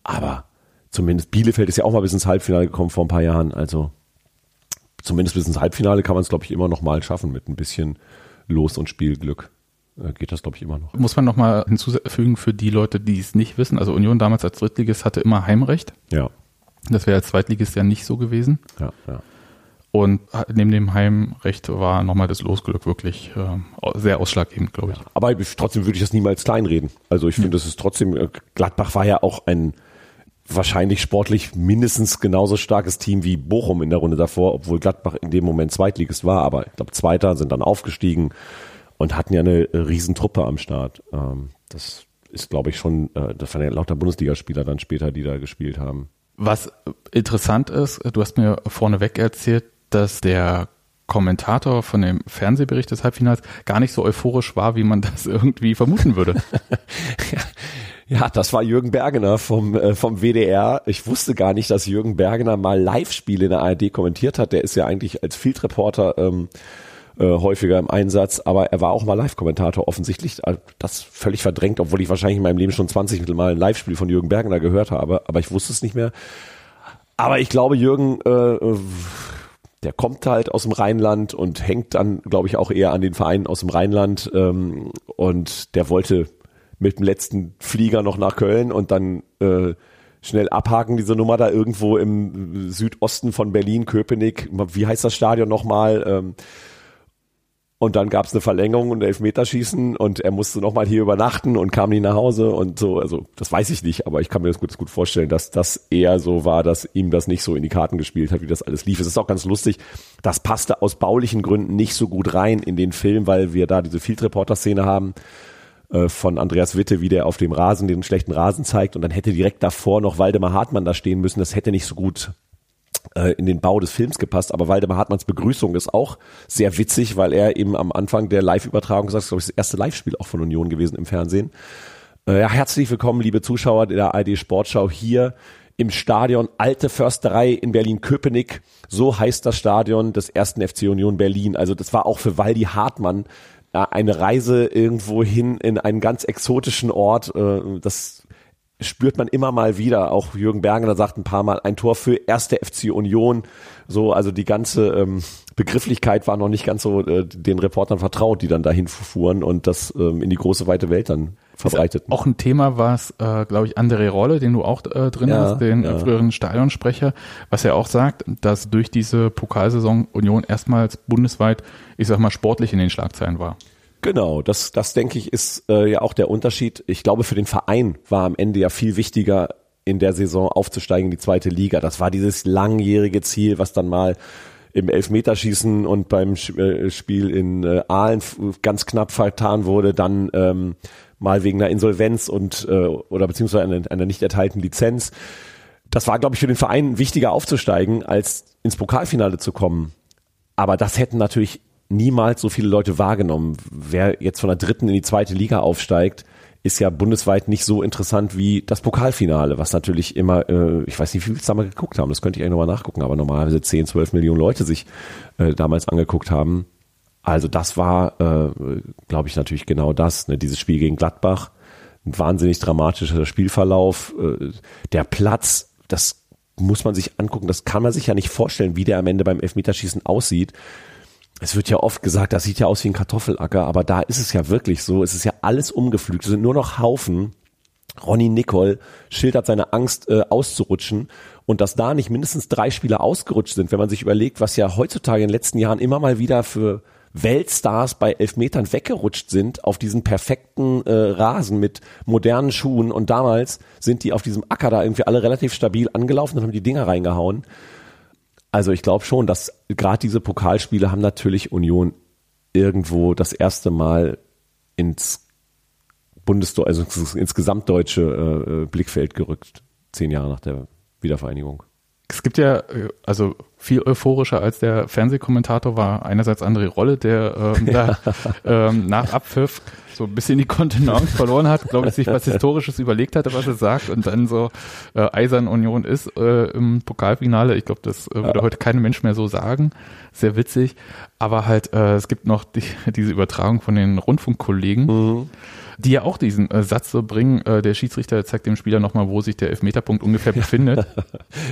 aber zumindest Bielefeld ist ja auch mal bis ins Halbfinale gekommen vor ein paar Jahren. Also zumindest bis ins Halbfinale kann man es, glaube ich, immer noch mal schaffen mit ein bisschen Los- und Spielglück. Äh, geht das, glaube ich, immer noch. Muss man nochmal hinzufügen für die Leute, die es nicht wissen. Also Union damals als Drittligist hatte immer Heimrecht. Ja, Das wäre als Zweitligist ja nicht so gewesen. ja, ja. Und neben dem Heimrecht war nochmal das Losglück wirklich äh, sehr ausschlaggebend, glaube ich. Aber trotzdem würde ich das niemals kleinreden. Also ich finde, das ist trotzdem, äh, Gladbach war ja auch ein wahrscheinlich sportlich mindestens genauso starkes Team wie Bochum in der Runde davor, obwohl Gladbach in dem Moment Zweitligist war, aber ich glaube Zweiter, sind dann aufgestiegen und hatten ja eine äh, Riesentruppe am Start. Ähm, das ist, glaube ich, schon, äh, das waren ja lauter Bundesligaspieler dann später, die da gespielt haben. Was interessant ist, du hast mir vorneweg erzählt, dass der Kommentator von dem Fernsehbericht des Halbfinals gar nicht so euphorisch war, wie man das irgendwie vermuten würde. Ja, das war Jürgen Bergener vom, äh, vom WDR. Ich wusste gar nicht, dass Jürgen Bergener mal Live-Spiele in der ARD kommentiert hat. Der ist ja eigentlich als Field-Reporter ähm, äh, häufiger im Einsatz, aber er war auch mal Live-Kommentator offensichtlich. äh, Das völlig verdrängt, obwohl ich wahrscheinlich in meinem Leben schon 20 Mal ein Live-Spiel von Jürgen Bergener gehört habe, aber ich wusste es nicht mehr. Aber ich glaube, Jürgen, äh, äh, der kommt halt aus dem Rheinland und hängt dann, glaube ich, auch eher an den Vereinen aus dem Rheinland. Ähm, und der wollte mit dem letzten Flieger noch nach Köln und dann äh, schnell abhaken, diese Nummer da irgendwo im Südosten von Berlin, Köpenick. Wie heißt das Stadion nochmal? Ähm, und dann gab es eine Verlängerung und Elfmeterschießen und er musste nochmal hier übernachten und kam nie nach Hause und so. Also das weiß ich nicht, aber ich kann mir das gut, gut vorstellen, dass das eher so war, dass ihm das nicht so in die Karten gespielt hat, wie das alles lief. Es ist auch ganz lustig. Das passte aus baulichen Gründen nicht so gut rein in den Film, weil wir da diese Field Reporter Szene haben äh, von Andreas Witte, wie der auf dem Rasen den schlechten Rasen zeigt und dann hätte direkt davor noch Waldemar Hartmann da stehen müssen. Das hätte nicht so gut äh, in den Bau des Films gepasst, aber Waldemar Hartmanns Begrüßung ist auch sehr witzig, weil er eben am Anfang der Live-Übertragung gesagt hat, glaube ich, das erste Live-Spiel auch von Union gewesen im Fernsehen. Äh, ja, herzlich willkommen, liebe Zuschauer der ARD Sportschau hier im Stadion Alte Försterei in Berlin-Köpenick. So heißt das Stadion des ersten FC Union Berlin. Also das war auch für Waldi Hartmann eine Reise irgendwo hin in einen ganz exotischen Ort. Äh, das spürt man immer mal wieder. Auch Jürgen Bergener sagt ein paar Mal ein Tor für erste FC Union. So, also die ganze ähm, Begrifflichkeit war noch nicht ganz so äh, den Reportern vertraut, die dann dahin fuhren und das ähm, in die große weite Welt dann verbreiteten. Auch ein Thema war es, äh, glaube ich, André Rolle, den du auch äh, drin Ja, hast, den ja. früheren Stadionsprecher, was er auch sagt, dass durch diese Pokalsaison Union erstmals bundesweit, ich sag mal, sportlich in den Schlagzeilen war. Genau, das, das denke ich ist äh, ja auch der Unterschied. Ich glaube, für den Verein war am Ende ja viel wichtiger, in der Saison aufzusteigen in die zweite Liga. Das war dieses langjährige Ziel, was dann mal im Elfmeterschießen und beim äh, Spiel in äh, Aalen ganz knapp vertan wurde, dann ähm, mal wegen einer Insolvenz und äh, oder beziehungsweise einer, einer nicht erteilten Lizenz. Das war, glaube ich, für den Verein wichtiger aufzusteigen, als ins Pokalfinale zu kommen. Aber das hätten natürlich niemals so viele Leute wahrgenommen. Wer jetzt von der dritten in die zweite Liga aufsteigt, ist ja bundesweit nicht so interessant wie das Pokalfinale, was natürlich immer, äh, ich weiß nicht, wie viel es da mal geguckt haben, das könnte ich eigentlich nochmal nachgucken, aber normalerweise 10, 12 Millionen Leute sich äh, damals angeguckt haben. Also das war, äh, glaube ich, natürlich genau das, ne? dieses Spiel gegen Gladbach, ein wahnsinnig dramatischer Spielverlauf, äh, der Platz, das muss man sich angucken, das kann man sich ja nicht vorstellen, wie der am Ende beim Elfmeterschießen aussieht es wird ja oft gesagt, das sieht ja aus wie ein Kartoffelacker, aber da ist es ja wirklich so. Es ist ja alles umgepflügt. Es sind nur noch Haufen. Ronny Nicol schildert seine Angst äh, auszurutschen und dass da nicht mindestens drei Spieler ausgerutscht sind, wenn man sich überlegt, was ja heutzutage in den letzten Jahren immer mal wieder für Weltstars bei Elfmetern weggerutscht sind auf diesen perfekten äh, Rasen mit modernen Schuhen und damals sind die auf diesem Acker da irgendwie alle relativ stabil angelaufen und haben die Dinger reingehauen. Also ich glaube schon, dass gerade diese Pokalspiele haben natürlich Union irgendwo das erste Mal ins Bundesdeu also ins gesamtdeutsche äh, Blickfeld gerückt, zehn Jahre nach der Wiedervereinigung. Es gibt ja, äh, also viel euphorischer als der Fernsehkommentator war einerseits André Rolle, der ähm, da ähm, nach Abpfiff so ein bisschen die Kontenance verloren hat, glaube ich, sich was Historisches überlegt hatte, was er sagt und dann so äh, Eisern Union ist äh, im Pokalfinale. Ich glaube, das äh, würde heute kein Mensch mehr so sagen. Sehr witzig. Aber halt, äh, es gibt noch die, diese Übertragung von den Rundfunkkollegen. Mhm die ja auch diesen äh, Satz so bringen, äh, der Schiedsrichter zeigt dem Spieler nochmal, wo sich der Elfmeterpunkt ungefähr befindet.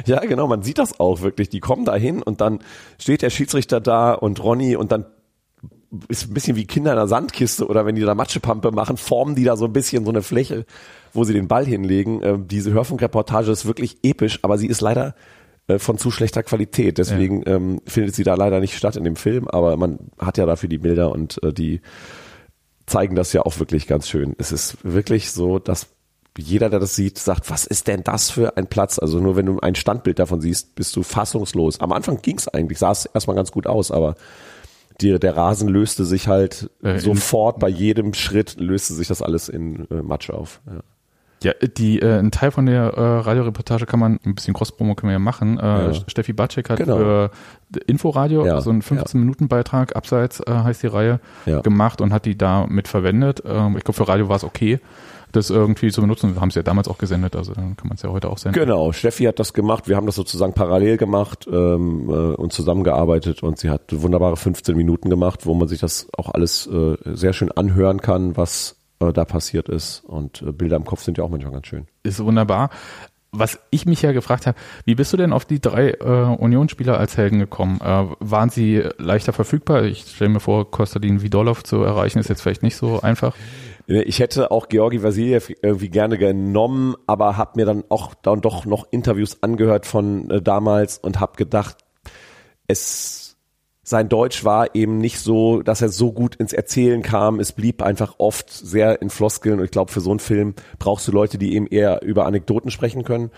ja, genau, man sieht das auch wirklich. Die kommen da hin und dann steht der Schiedsrichter da und Ronny und dann ist ein bisschen wie Kinder in einer Sandkiste oder wenn die da Matschepampe machen, formen die da so ein bisschen so eine Fläche, wo sie den Ball hinlegen. Äh, diese Hörfunkreportage ist wirklich episch, aber sie ist leider äh, von zu schlechter Qualität. Deswegen ja. ähm, findet sie da leider nicht statt in dem Film, aber man hat ja dafür die Bilder und äh, die zeigen das ja auch wirklich ganz schön. Es ist wirklich so, dass jeder, der das sieht, sagt, was ist denn das für ein Platz? Also nur wenn du ein Standbild davon siehst, bist du fassungslos. Am Anfang ging es eigentlich, sah es erstmal ganz gut aus, aber die, der Rasen löste sich halt äh, sofort bei jedem Schritt löste sich das alles in äh, Matsch auf. Ja. Ja, die, äh, ein Teil von der äh, Radioreportage kann man, ein bisschen Cross-Promo können wir ja machen. Äh, ja. Steffi Batschek hat genau. für Inforadio ja. so einen 15-Minuten-Beitrag, abseits äh, heißt die Reihe, ja. gemacht und hat die da mit verwendet. Ähm, ich glaube, für Radio war es okay, das irgendwie zu benutzen. Wir haben es ja damals auch gesendet, also dann kann man es ja heute auch senden. Genau, Steffi hat das gemacht. Wir haben das sozusagen parallel gemacht ähm, äh, und zusammengearbeitet und sie hat wunderbare 15 Minuten gemacht, wo man sich das auch alles äh, sehr schön anhören kann, was äh, da passiert ist. Und äh, Bilder im Kopf sind ja auch manchmal ganz schön. Ist wunderbar. Was ich mich ja gefragt habe, wie bist du denn auf die drei äh, Unionsspieler als Helden gekommen? Äh, waren sie leichter verfügbar? Ich stelle mir vor, Kostadin Vidolov zu erreichen ist jetzt vielleicht nicht so einfach. Ich hätte auch Georgi Vasiljev irgendwie gerne genommen, aber habe mir dann auch dann doch noch Interviews angehört von äh, damals und habe gedacht, es sein Deutsch war eben nicht so, dass er so gut ins Erzählen kam. Es blieb einfach oft sehr in Floskeln. Und ich glaube, für so einen Film brauchst du Leute, die eben eher über Anekdoten sprechen können.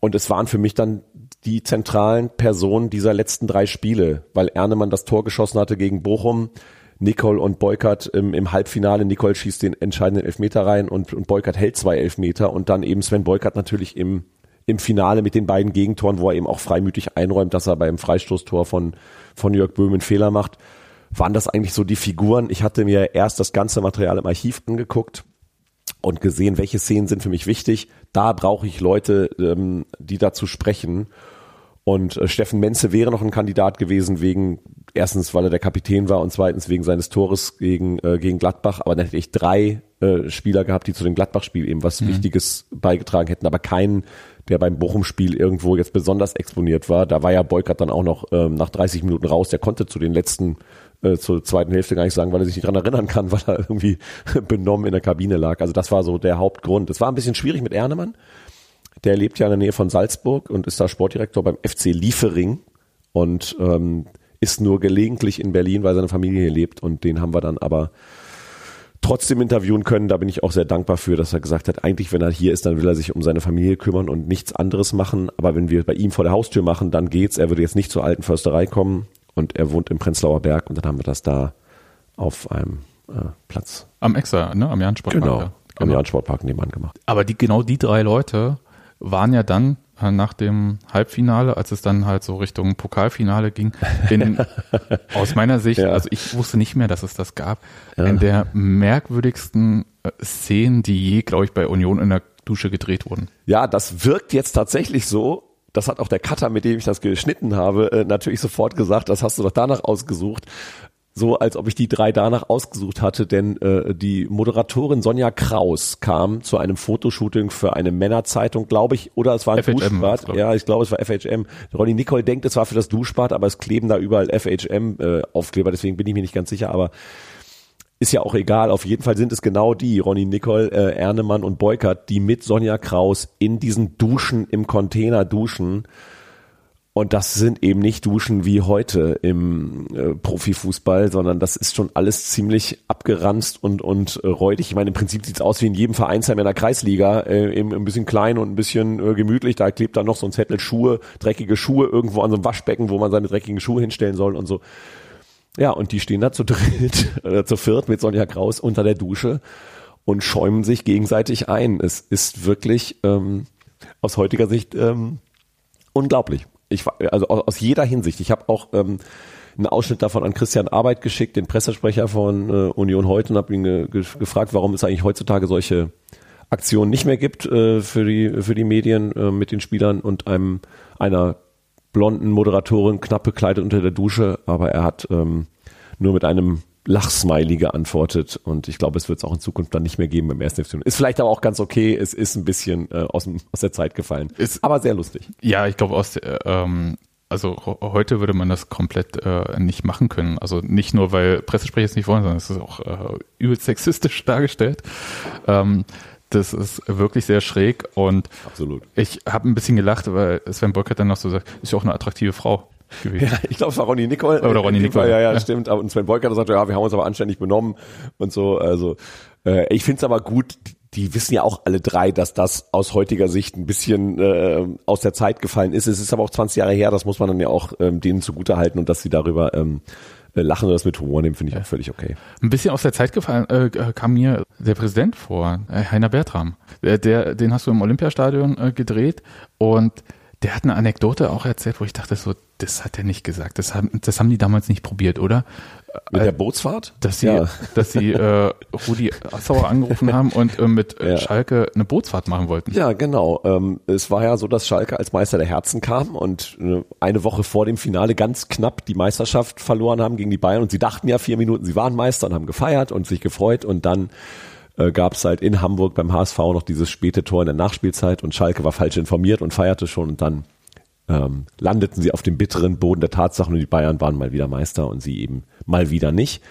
Und es waren für mich dann die zentralen Personen dieser letzten drei Spiele, weil Ernemann das Tor geschossen hatte gegen Bochum. Nicole und Beukert im, im Halbfinale. Nicole schießt den entscheidenden Elfmeter rein und, und Beukert hält zwei Elfmeter und dann eben Sven Beukert natürlich im, im Finale mit den beiden Gegentoren, wo er eben auch freimütig einräumt, dass er beim Freistoßtor von von Jörg Böhm einen Fehler macht, waren das eigentlich so die Figuren. Ich hatte mir erst das ganze Material im Archiv angeguckt und gesehen, welche Szenen sind für mich wichtig. Da brauche ich Leute, ähm, die dazu sprechen. Und äh, Steffen Menze wäre noch ein Kandidat gewesen wegen erstens, weil er der Kapitän war und zweitens wegen seines Tores gegen äh, gegen Gladbach. Aber dann hätte ich drei äh, Spieler gehabt, die zu dem Gladbach-Spiel eben was mhm. Wichtiges beigetragen hätten, aber keinen, der beim Bochum-Spiel irgendwo jetzt besonders exponiert war. Da war ja Beukert dann auch noch ähm, nach 30 Minuten raus. Der konnte zu den letzten, äh, zur zweiten Hälfte gar nicht sagen, weil er sich nicht dran erinnern kann, weil er irgendwie benommen in der Kabine lag. Also das war so der Hauptgrund. Es war ein bisschen schwierig mit Ernemann. Der lebt ja in der Nähe von Salzburg und ist da Sportdirektor beim FC Liefering und ähm, ist nur gelegentlich in Berlin, weil seine Familie hier lebt. Und den haben wir dann aber trotzdem interviewen können. Da bin ich auch sehr dankbar für, dass er gesagt hat, eigentlich, wenn er hier ist, dann will er sich um seine Familie kümmern und nichts anderes machen. Aber wenn wir bei ihm vor der Haustür machen, dann geht's. Er würde jetzt nicht zur alten Försterei kommen und er wohnt im Prenzlauer Berg und dann haben wir das da auf einem äh, Platz. Am Exa, ne? Am Jan Sportpark. Genau, genau. am Jan Sportpark nebenan gemacht. Aber die, genau die drei Leute waren ja dann nach dem Halbfinale, als es dann halt so Richtung Pokalfinale ging, in, aus meiner Sicht, ja. also ich wusste nicht mehr, dass es das gab, ja. in der merkwürdigsten äh, Szenen, die je, glaube ich, bei Union in der Dusche gedreht wurden. Ja, das wirkt jetzt tatsächlich so. Das hat auch der Cutter, mit dem ich das geschnitten habe, äh, natürlich sofort gesagt, das hast du doch danach ausgesucht so, als ob ich die drei danach ausgesucht hatte, denn äh, die Moderatorin Sonja Kraus kam zu einem Fotoshooting für eine Männerzeitung, glaube ich, oder es war ein FHM, Duschbad. Ich. Ja, ich glaube, es war FHM. Ronny Nicole denkt, es war für das Duschbad, aber es kleben da überall FHM-Aufkleber, äh, deswegen bin ich mir nicht ganz sicher, aber ist ja auch egal. Auf jeden Fall sind es genau die, Ronny Nicole, äh, Ernemann und Beukert, die mit Sonja Kraus in diesen Duschen im Container duschen und das sind eben nicht Duschen wie heute im äh, Profifußball, sondern das ist schon alles ziemlich abgeranzt und, und äh, räudig. Ich meine, im Prinzip sieht's aus wie in jedem Vereinsheim in der Kreisliga, äh, eben ein bisschen klein und ein bisschen äh, gemütlich. Da klebt dann noch so ein Zettel Schuhe, dreckige Schuhe irgendwo an so einem Waschbecken, wo man seine dreckigen Schuhe hinstellen soll und so. Ja, und die stehen da zu dritt, äh, zu viert mit Sonja Kraus unter der Dusche und schäumen sich gegenseitig ein. Es ist wirklich ähm, aus heutiger Sicht ähm, unglaublich. Ich, also aus jeder Hinsicht. Ich habe auch ähm, einen Ausschnitt davon an Christian Arbeit geschickt, den Pressesprecher von äh, Union heute, und habe ihn ge gefragt, warum es eigentlich heutzutage solche Aktionen nicht mehr gibt äh, für die für die Medien äh, mit den Spielern und einem einer blonden Moderatorin knapp bekleidet unter der Dusche, aber er hat ähm, nur mit einem Lachsmiley geantwortet und ich glaube, es wird es auch in Zukunft dann nicht mehr geben beim ersten FC. Ist vielleicht aber auch ganz okay, es ist ein bisschen äh, aus, dem, aus der Zeit gefallen. Ist, aber sehr lustig. Ja, ich glaube, aus ähm, also heute würde man das komplett äh, nicht machen können. Also nicht nur, weil Pressesprecher es nicht wollen, sondern es ist auch äh, übelst sexistisch dargestellt. Ähm, das ist wirklich sehr schräg und Absolut. ich habe ein bisschen gelacht, weil Sven Burkhardt dann noch so sagt, ist ja auch eine attraktive Frau gewesen. Ja, ich glaube, es war Ronny Nicole. Oder Ronny Nicole. Ja, ja, ja, stimmt. Und Sven Beukert sagt, ja, wir haben uns aber anständig benommen und so. Also äh, ich finde es aber gut, die wissen ja auch alle drei, dass das aus heutiger Sicht ein bisschen äh, aus der Zeit gefallen ist. Es ist aber auch 20 Jahre her, das muss man dann ja auch ähm, denen zugute halten und dass sie darüber ähm, äh, lachen oder das mit Humor nehmen, finde ich ja. auch völlig okay. Ein bisschen aus der Zeit gefallen äh, kam mir der Präsident vor, äh, Heiner Bertram. Der, der, den hast du im Olympiastadion äh, gedreht und der hat eine Anekdote auch erzählt, wo ich dachte so, das hat er nicht gesagt. Das haben, das haben die damals nicht probiert, oder? Mit der Bootsfahrt? Dass sie, ja. dass sie äh, Rudi Assauer angerufen haben und äh, mit äh, ja. Schalke eine Bootsfahrt machen wollten. Ja, genau. Ähm, es war ja so, dass Schalke als Meister der Herzen kam und äh, eine Woche vor dem Finale ganz knapp die Meisterschaft verloren haben gegen die Bayern und sie dachten ja vier Minuten, sie waren Meister und haben gefeiert und sich gefreut und dann äh, gab es halt in Hamburg beim HSV noch dieses späte Tor in der Nachspielzeit und Schalke war falsch informiert und feierte schon und dann ähm, landeten sie auf dem bitteren Boden der Tatsachen und die Bayern waren mal wieder Meister und sie eben mal wieder nicht.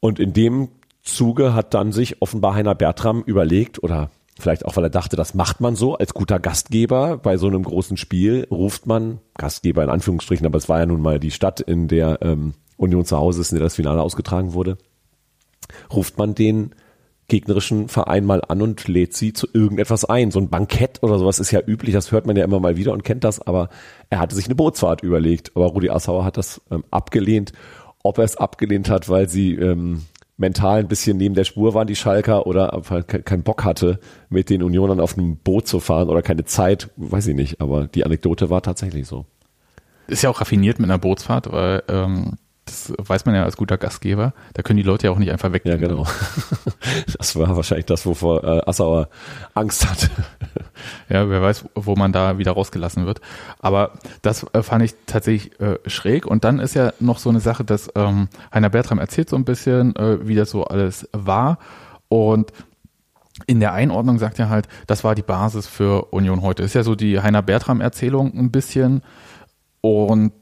Und in dem Zuge hat dann sich offenbar Heiner Bertram überlegt oder vielleicht auch, weil er dachte, das macht man so als guter Gastgeber bei so einem großen Spiel, ruft man, Gastgeber in Anführungsstrichen, aber es war ja nun mal die Stadt, in der ähm, Union zu Hause ist, in der das Finale ausgetragen wurde, ruft man den gegnerischen Verein mal an und lädt sie zu irgendetwas ein. So ein Bankett oder sowas ist ja üblich, das hört man ja immer mal wieder und kennt das, aber er hatte sich eine Bootsfahrt überlegt. Aber Rudi Assauer hat das ähm, abgelehnt. Ob er es abgelehnt hat, weil sie ähm, mental ein bisschen neben der Spur waren, die Schalker, oder er keinen Bock hatte, mit den Unionern auf einem Boot zu fahren oder keine Zeit, weiß ich nicht. Aber die Anekdote war tatsächlich so. Ist ja auch raffiniert mit einer Bootsfahrt, weil ähm, das weiß man ja als guter Gastgeber. Da können die Leute ja auch nicht einfach weg. Ja, genau. Das war wahrscheinlich das, wovor äh, Assauer Angst hatte. Ja, wer weiß, wo man da wieder rausgelassen wird. Aber das äh, fand ich tatsächlich äh, schräg. Und dann ist ja noch so eine Sache, dass ähm, Heiner Bertram erzählt so ein bisschen, äh, wie das so alles war. Und in der Einordnung sagt er halt, das war die Basis für Union heute. Ist ja so die Heiner Bertram Erzählung ein bisschen. Und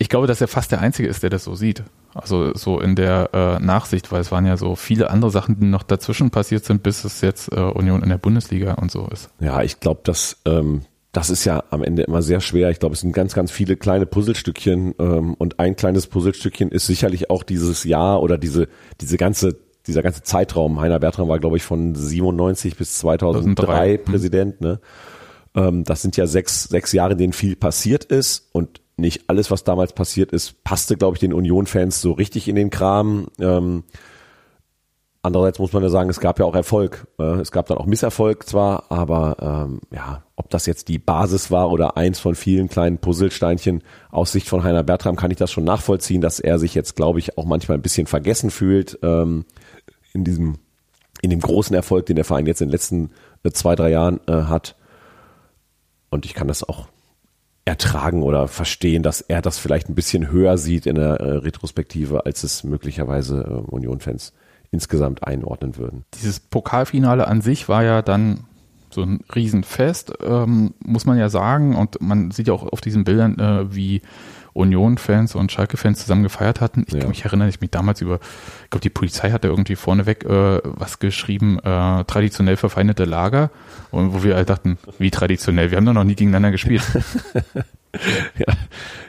ich glaube, dass er fast der Einzige ist, der das so sieht. Also so in der äh, Nachsicht, weil es waren ja so viele andere Sachen, die noch dazwischen passiert sind, bis es jetzt äh, Union in der Bundesliga und so ist. Ja, ich glaube, dass ähm, das ist ja am Ende immer sehr schwer. Ich glaube, es sind ganz, ganz viele kleine Puzzlestückchen ähm, und ein kleines Puzzlestückchen ist sicherlich auch dieses Jahr oder diese diese ganze dieser ganze Zeitraum. Heiner Bertram war, glaube ich, von 97 bis 2003, 2003. Präsident. Ne? Ähm, das sind ja sechs sechs Jahre, in denen viel passiert ist und nicht alles, was damals passiert ist, passte, glaube ich, den Union-Fans so richtig in den Kram. Ähm, Andererseits muss man ja sagen, es gab ja auch Erfolg. Äh, es gab dann auch Misserfolg zwar, aber ähm, ja, ob das jetzt die Basis war oder eins von vielen kleinen Puzzlesteinchen aus Sicht von Heiner Bertram, kann ich das schon nachvollziehen, dass er sich jetzt, glaube ich, auch manchmal ein bisschen vergessen fühlt ähm, in diesem, in dem großen Erfolg, den der Verein jetzt in den letzten äh, zwei, drei Jahren äh, hat. Und ich kann das auch ertragen oder verstehen, dass er das vielleicht ein bisschen höher sieht in der äh, Retrospektive, als es möglicherweise äh, Union-Fans insgesamt einordnen würden. Dieses Pokalfinale an sich war ja dann so ein Riesenfest, ähm, muss man ja sagen. Und man sieht ja auch auf diesen Bildern, äh, wie Union-Fans und Schalke-Fans zusammen gefeiert hatten. Ich ja. kann mich erinnern, ich mich damals über, ich glaube, die Polizei hatte irgendwie vorneweg äh, was geschrieben, äh, traditionell verfeindete Lager. Und wo wir halt dachten, wie traditionell, wir haben doch noch nie gegeneinander gespielt. ja.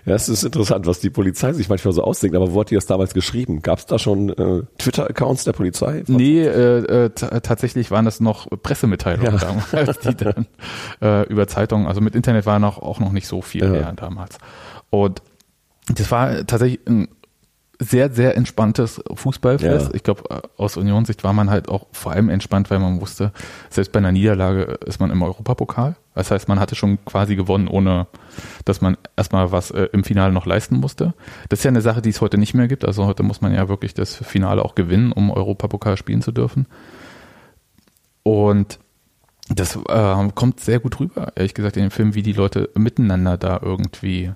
ja, es ist interessant, was die Polizei sich manchmal so ausdenkt. Aber wo hat die das damals geschrieben? Gab es da schon äh, Twitter-Accounts der Polizei? Nee, äh, äh, tatsächlich waren das noch Pressemitteilungen ja. damals, die dann äh, über Zeitungen, also mit Internet war noch, auch noch nicht so viel ja. mehr damals. Und das war tatsächlich ein sehr, sehr entspanntes Fußballfest. Ja. Ich glaube, aus Unionssicht war man halt auch vor allem entspannt, weil man wusste, selbst bei einer Niederlage ist man im Europapokal. Das heißt, man hatte schon quasi gewonnen, ohne dass man erstmal was äh, im Finale noch leisten musste. Das ist ja eine Sache, die es heute nicht mehr gibt. Also heute muss man ja wirklich das Finale auch gewinnen, um Europapokal spielen zu dürfen. Und das äh, kommt sehr gut rüber, ehrlich gesagt, in dem Film, wie die Leute miteinander da irgendwie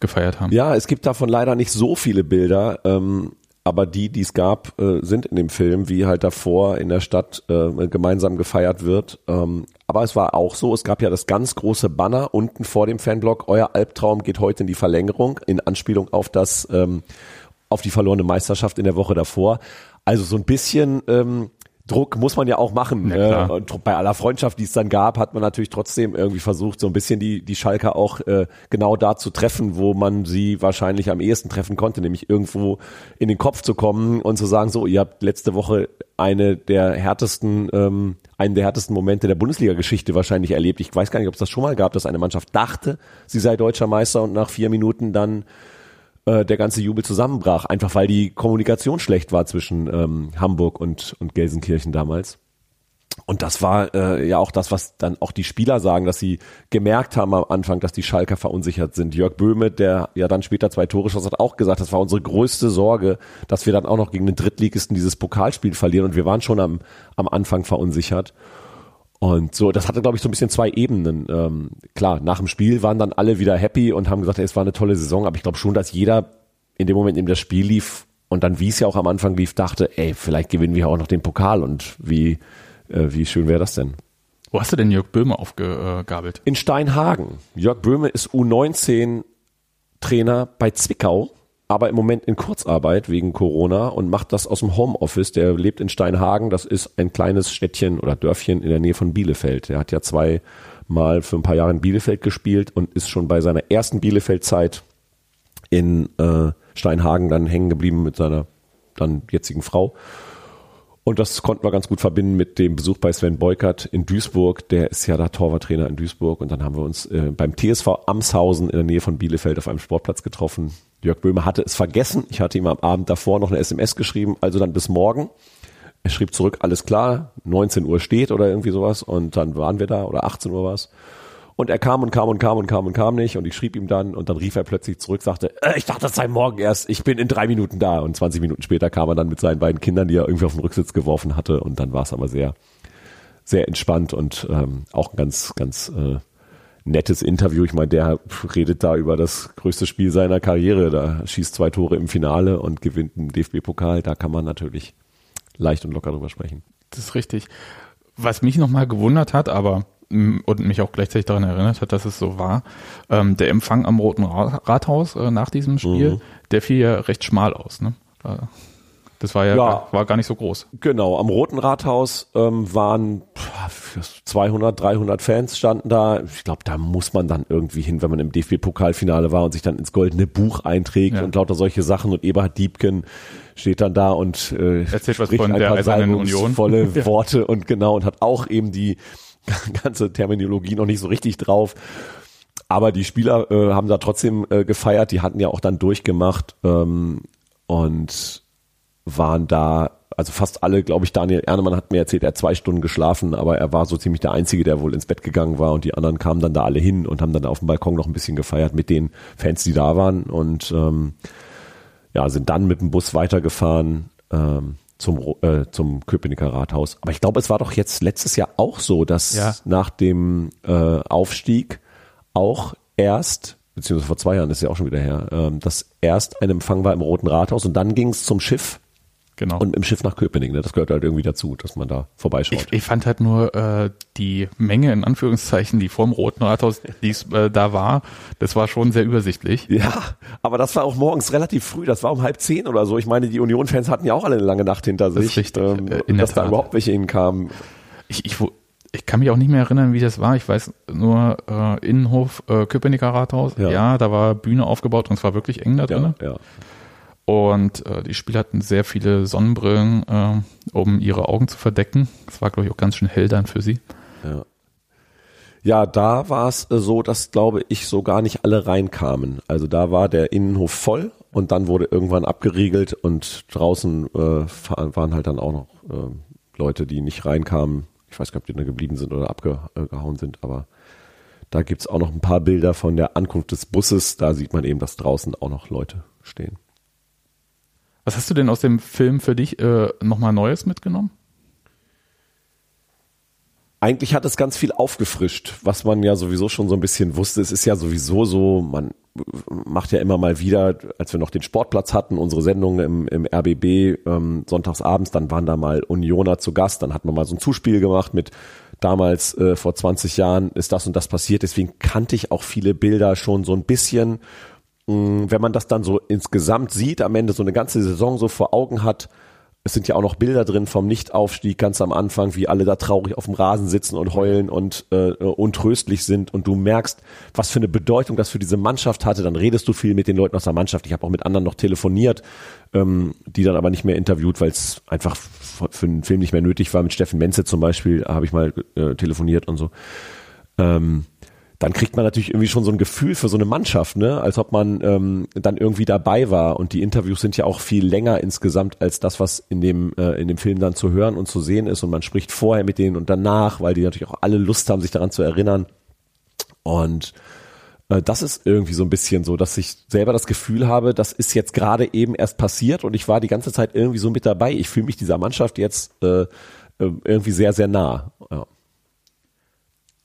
gefeiert haben. Ja, es gibt davon leider nicht so viele Bilder, ähm, aber die, die es gab, äh, sind in dem Film, wie halt davor in der Stadt äh, gemeinsam gefeiert wird. Ähm, aber es war auch so, es gab ja das ganz große Banner unten vor dem Fanblock, euer Albtraum geht heute in die Verlängerung, in Anspielung auf das, ähm, auf die verlorene Meisterschaft in der Woche davor. Also so ein bisschen ähm, Druck muss man ja auch machen. Ja, äh, und bei aller Freundschaft, die es dann gab, hat man natürlich trotzdem irgendwie versucht, so ein bisschen die, die Schalker auch äh, genau da zu treffen, wo man sie wahrscheinlich am ehesten treffen konnte, nämlich irgendwo in den Kopf zu kommen und zu sagen, so, ihr habt letzte Woche eine der härtesten, ähm, einen der härtesten Momente der Bundesliga-Geschichte wahrscheinlich erlebt. Ich weiß gar nicht, ob es das schon mal gab, dass eine Mannschaft dachte, sie sei deutscher Meister und nach vier Minuten dann äh, der ganze Jubel zusammenbrach, einfach weil die Kommunikation schlecht war zwischen ähm, Hamburg und, und Gelsenkirchen damals. Und das war äh, ja auch das, was dann auch die Spieler sagen, dass sie gemerkt haben am Anfang, dass die Schalker verunsichert sind. Jörg Böhme, der ja dann später zwei Tore schoss, hat auch gesagt, das war unsere größte Sorge, dass wir dann auch noch gegen den Drittligisten dieses Pokalspiel verlieren. Und wir waren schon am, am Anfang verunsichert. Und so, das hatte, glaube ich, so ein bisschen zwei Ebenen. Ähm, klar, nach dem Spiel waren dann alle wieder happy und haben gesagt, ey, es war eine tolle Saison, aber ich glaube schon, dass jeder in dem Moment, in dem das Spiel lief und dann, wie es ja auch am Anfang lief, dachte, ey, vielleicht gewinnen wir auch noch den Pokal und wie, äh, wie schön wäre das denn? Wo hast du denn Jörg Böhme aufgegabelt? In Steinhagen. Jörg Böhme ist U19 Trainer bei Zwickau aber im Moment in Kurzarbeit wegen Corona und macht das aus dem Homeoffice. Der lebt in Steinhagen, das ist ein kleines Städtchen oder Dörfchen in der Nähe von Bielefeld. Er hat ja zwei Mal für ein paar Jahre in Bielefeld gespielt und ist schon bei seiner ersten Bielefeld-Zeit in äh, Steinhagen dann hängen geblieben mit seiner dann jetzigen Frau und das konnten wir ganz gut verbinden mit dem Besuch bei Sven Beukert in Duisburg. Der ist ja da Torwarttrainer in Duisburg. Und dann haben wir uns äh, beim TSV Amshausen in der Nähe von Bielefeld auf einem Sportplatz getroffen. Jörg Böhme hatte es vergessen. Ich hatte ihm am Abend davor noch eine SMS geschrieben. Also dann bis morgen. Er schrieb zurück, alles klar, 19 Uhr steht oder irgendwie sowas. Und dann waren wir da oder 18 Uhr war es. Und er kam und kam und kam und kam und kam nicht. Und ich schrieb ihm dann und dann rief er plötzlich zurück, sagte, äh, ich dachte, das sei morgen erst. Ich bin in drei Minuten da. Und 20 Minuten später kam er dann mit seinen beiden Kindern, die er irgendwie auf den Rücksitz geworfen hatte. Und dann war es aber sehr, sehr entspannt und ähm, auch ganz, ganz äh, nettes Interview. Ich meine, der redet da über das größte Spiel seiner Karriere. Da schießt zwei Tore im Finale und gewinnt einen DFB-Pokal. Da kann man natürlich leicht und locker drüber sprechen. Das ist richtig. Was mich nochmal gewundert hat, aber und mich auch gleichzeitig daran erinnert hat, dass es so war. Ähm, der Empfang am Roten Rathaus äh, nach diesem Spiel, mhm. der fiel ja recht schmal aus. Ne? Das war ja, ja, war gar nicht so groß. Genau, am Roten Rathaus ähm, waren 200, 300 Fans standen da. Ich glaube, da muss man dann irgendwie hin, wenn man im DFB-Pokalfinale war und sich dann ins goldene Buch einträgt ja. und lauter solche Sachen. Und Eberhard Diebken steht dann da und äh, erzählt was von der Union. volle Worte und genau und hat auch eben die ganze Terminologie noch nicht so richtig drauf. Aber die Spieler äh, haben da trotzdem äh, gefeiert, die hatten ja auch dann durchgemacht ähm, und waren da, also fast alle, glaube ich, Daniel Ernemann hat mir erzählt, er hat zwei Stunden geschlafen, aber er war so ziemlich der Einzige, der wohl ins Bett gegangen war und die anderen kamen dann da alle hin und haben dann auf dem Balkon noch ein bisschen gefeiert mit den Fans, die da waren und ähm, ja, sind dann mit dem Bus weitergefahren ähm, zum, äh, zum Köpenicker Rathaus. Aber ich glaube, es war doch jetzt letztes Jahr auch so, dass Ja. nach dem äh, Aufstieg auch erst, beziehungsweise vor zwei Jahren ist ja auch schon wieder her, ähm, dass erst ein Empfang war im Roten Rathaus und dann ging es zum Schiff Genau. und im Schiff nach Köpenick. Ne? Das gehört halt irgendwie dazu, dass man da vorbeischaut. Ich, ich fand halt nur äh, die Menge in Anführungszeichen, die vorm Roten Rathaus dies, äh, da war, das war schon sehr übersichtlich. ja, aber das war auch morgens relativ früh, das war um halb zehn oder so. Ich meine, die Union-Fans hatten ja auch alle eine lange Nacht hinter sich. ist richtig, ähm, äh, in dass da überhaupt welche hinkamen. Ich, ich, ich kann mich auch nicht mehr erinnern, wie das war. Ich weiß nur äh, Innenhof äh, Köpenicker Rathaus. Ja. Ja. da war Bühne aufgebaut und es war wirklich eng da drin. Ja, ja. Und äh, die Spieler hatten sehr viele Sonnenbrillen, äh, um ihre Augen zu verdecken. Das war, glaube ich, auch ganz schön hell dann für sie. Ja. Ja, da war es äh, so, dass, glaube ich, so gar nicht alle reinkamen. Also da war der Innenhof voll und dann wurde irgendwann abgeriegelt und draußen äh, waren halt dann auch noch äh, Leute, die nicht reinkamen. Ich weiß gar nicht, ob die da geblieben sind oder abgehauen sind, aber da gibt's auch noch ein paar Bilder von der Ankunft des Busses. Da sieht man eben, dass draußen auch noch Leute stehen. Was hast du denn aus dem Film für dich äh, nochmal Neues mitgenommen? eigentlich hat es ganz viel aufgefrischt, was man ja sowieso schon so ein bisschen wusste. Es ist ja sowieso so, man macht ja immer mal wieder, als wir noch den Sportplatz hatten, unsere Sendungen im, im RBB ähm, sonntagsabends, dann waren da mal Unioner zu Gast, dann hat man mal so ein Zuspiel gemacht mit damals äh, vor 20 Jahren ist das und das passiert. Deswegen kannte ich auch viele Bilder schon so ein bisschen. Mh, Wenn man das dann so insgesamt sieht, am Ende so eine ganze Saison so vor Augen hat, es sind ja auch noch Bilder drin vom Nichtaufstieg ganz am Anfang, wie alle da traurig auf dem Rasen sitzen und heulen und äh, untröstlich sind und du merkst, was für eine Bedeutung das für diese Mannschaft hatte. Dann redest du viel mit den Leuten aus der Mannschaft. Ich habe auch mit anderen noch telefoniert, ähm, die dann aber nicht mehr interviewt, weil es einfach für den Film nicht mehr nötig war. Mit Steffen Menze zum Beispiel habe ich mal äh, telefoniert und so. Ähm, dann kriegt man natürlich irgendwie schon so ein Gefühl für so eine Mannschaft, ne? als ob man ähm, dann irgendwie dabei war. Und die Interviews sind ja auch viel länger insgesamt als das, was in dem, äh, in dem Film dann zu hören und zu sehen ist. Und man spricht vorher mit denen und danach, weil die natürlich auch alle Lust haben, sich daran zu erinnern. Und äh, das ist irgendwie so ein bisschen so, dass ich selber das Gefühl habe, das ist jetzt gerade eben erst passiert und ich war die ganze Zeit irgendwie so mit dabei. Ich fühle mich dieser Mannschaft jetzt äh, äh, irgendwie sehr, sehr nah. Ja.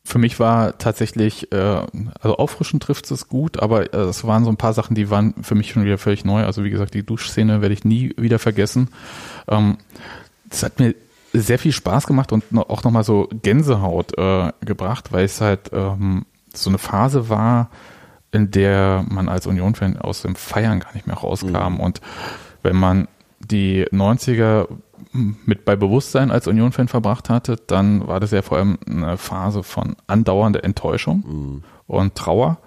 Für mich war tatsächlich, äh, also auffrischen trifft es gut, aber äh, es waren so ein paar Sachen, die waren für mich schon wieder völlig neu. Also wie gesagt, die Duschszene werde ich nie wieder vergessen. Ähm, das hat mir sehr viel Spaß gemacht und auch nochmal so Gänsehaut äh, gebracht, weil es halt ähm, so eine Phase war, in der man als Union-Fan aus dem Feiern gar nicht mehr rauskam. Und wenn man die 90er mit bei Bewusstsein als Union-Fan verbracht hatte, dann war das ja vor allem eine Phase von andauernder Enttäuschung und Trauer.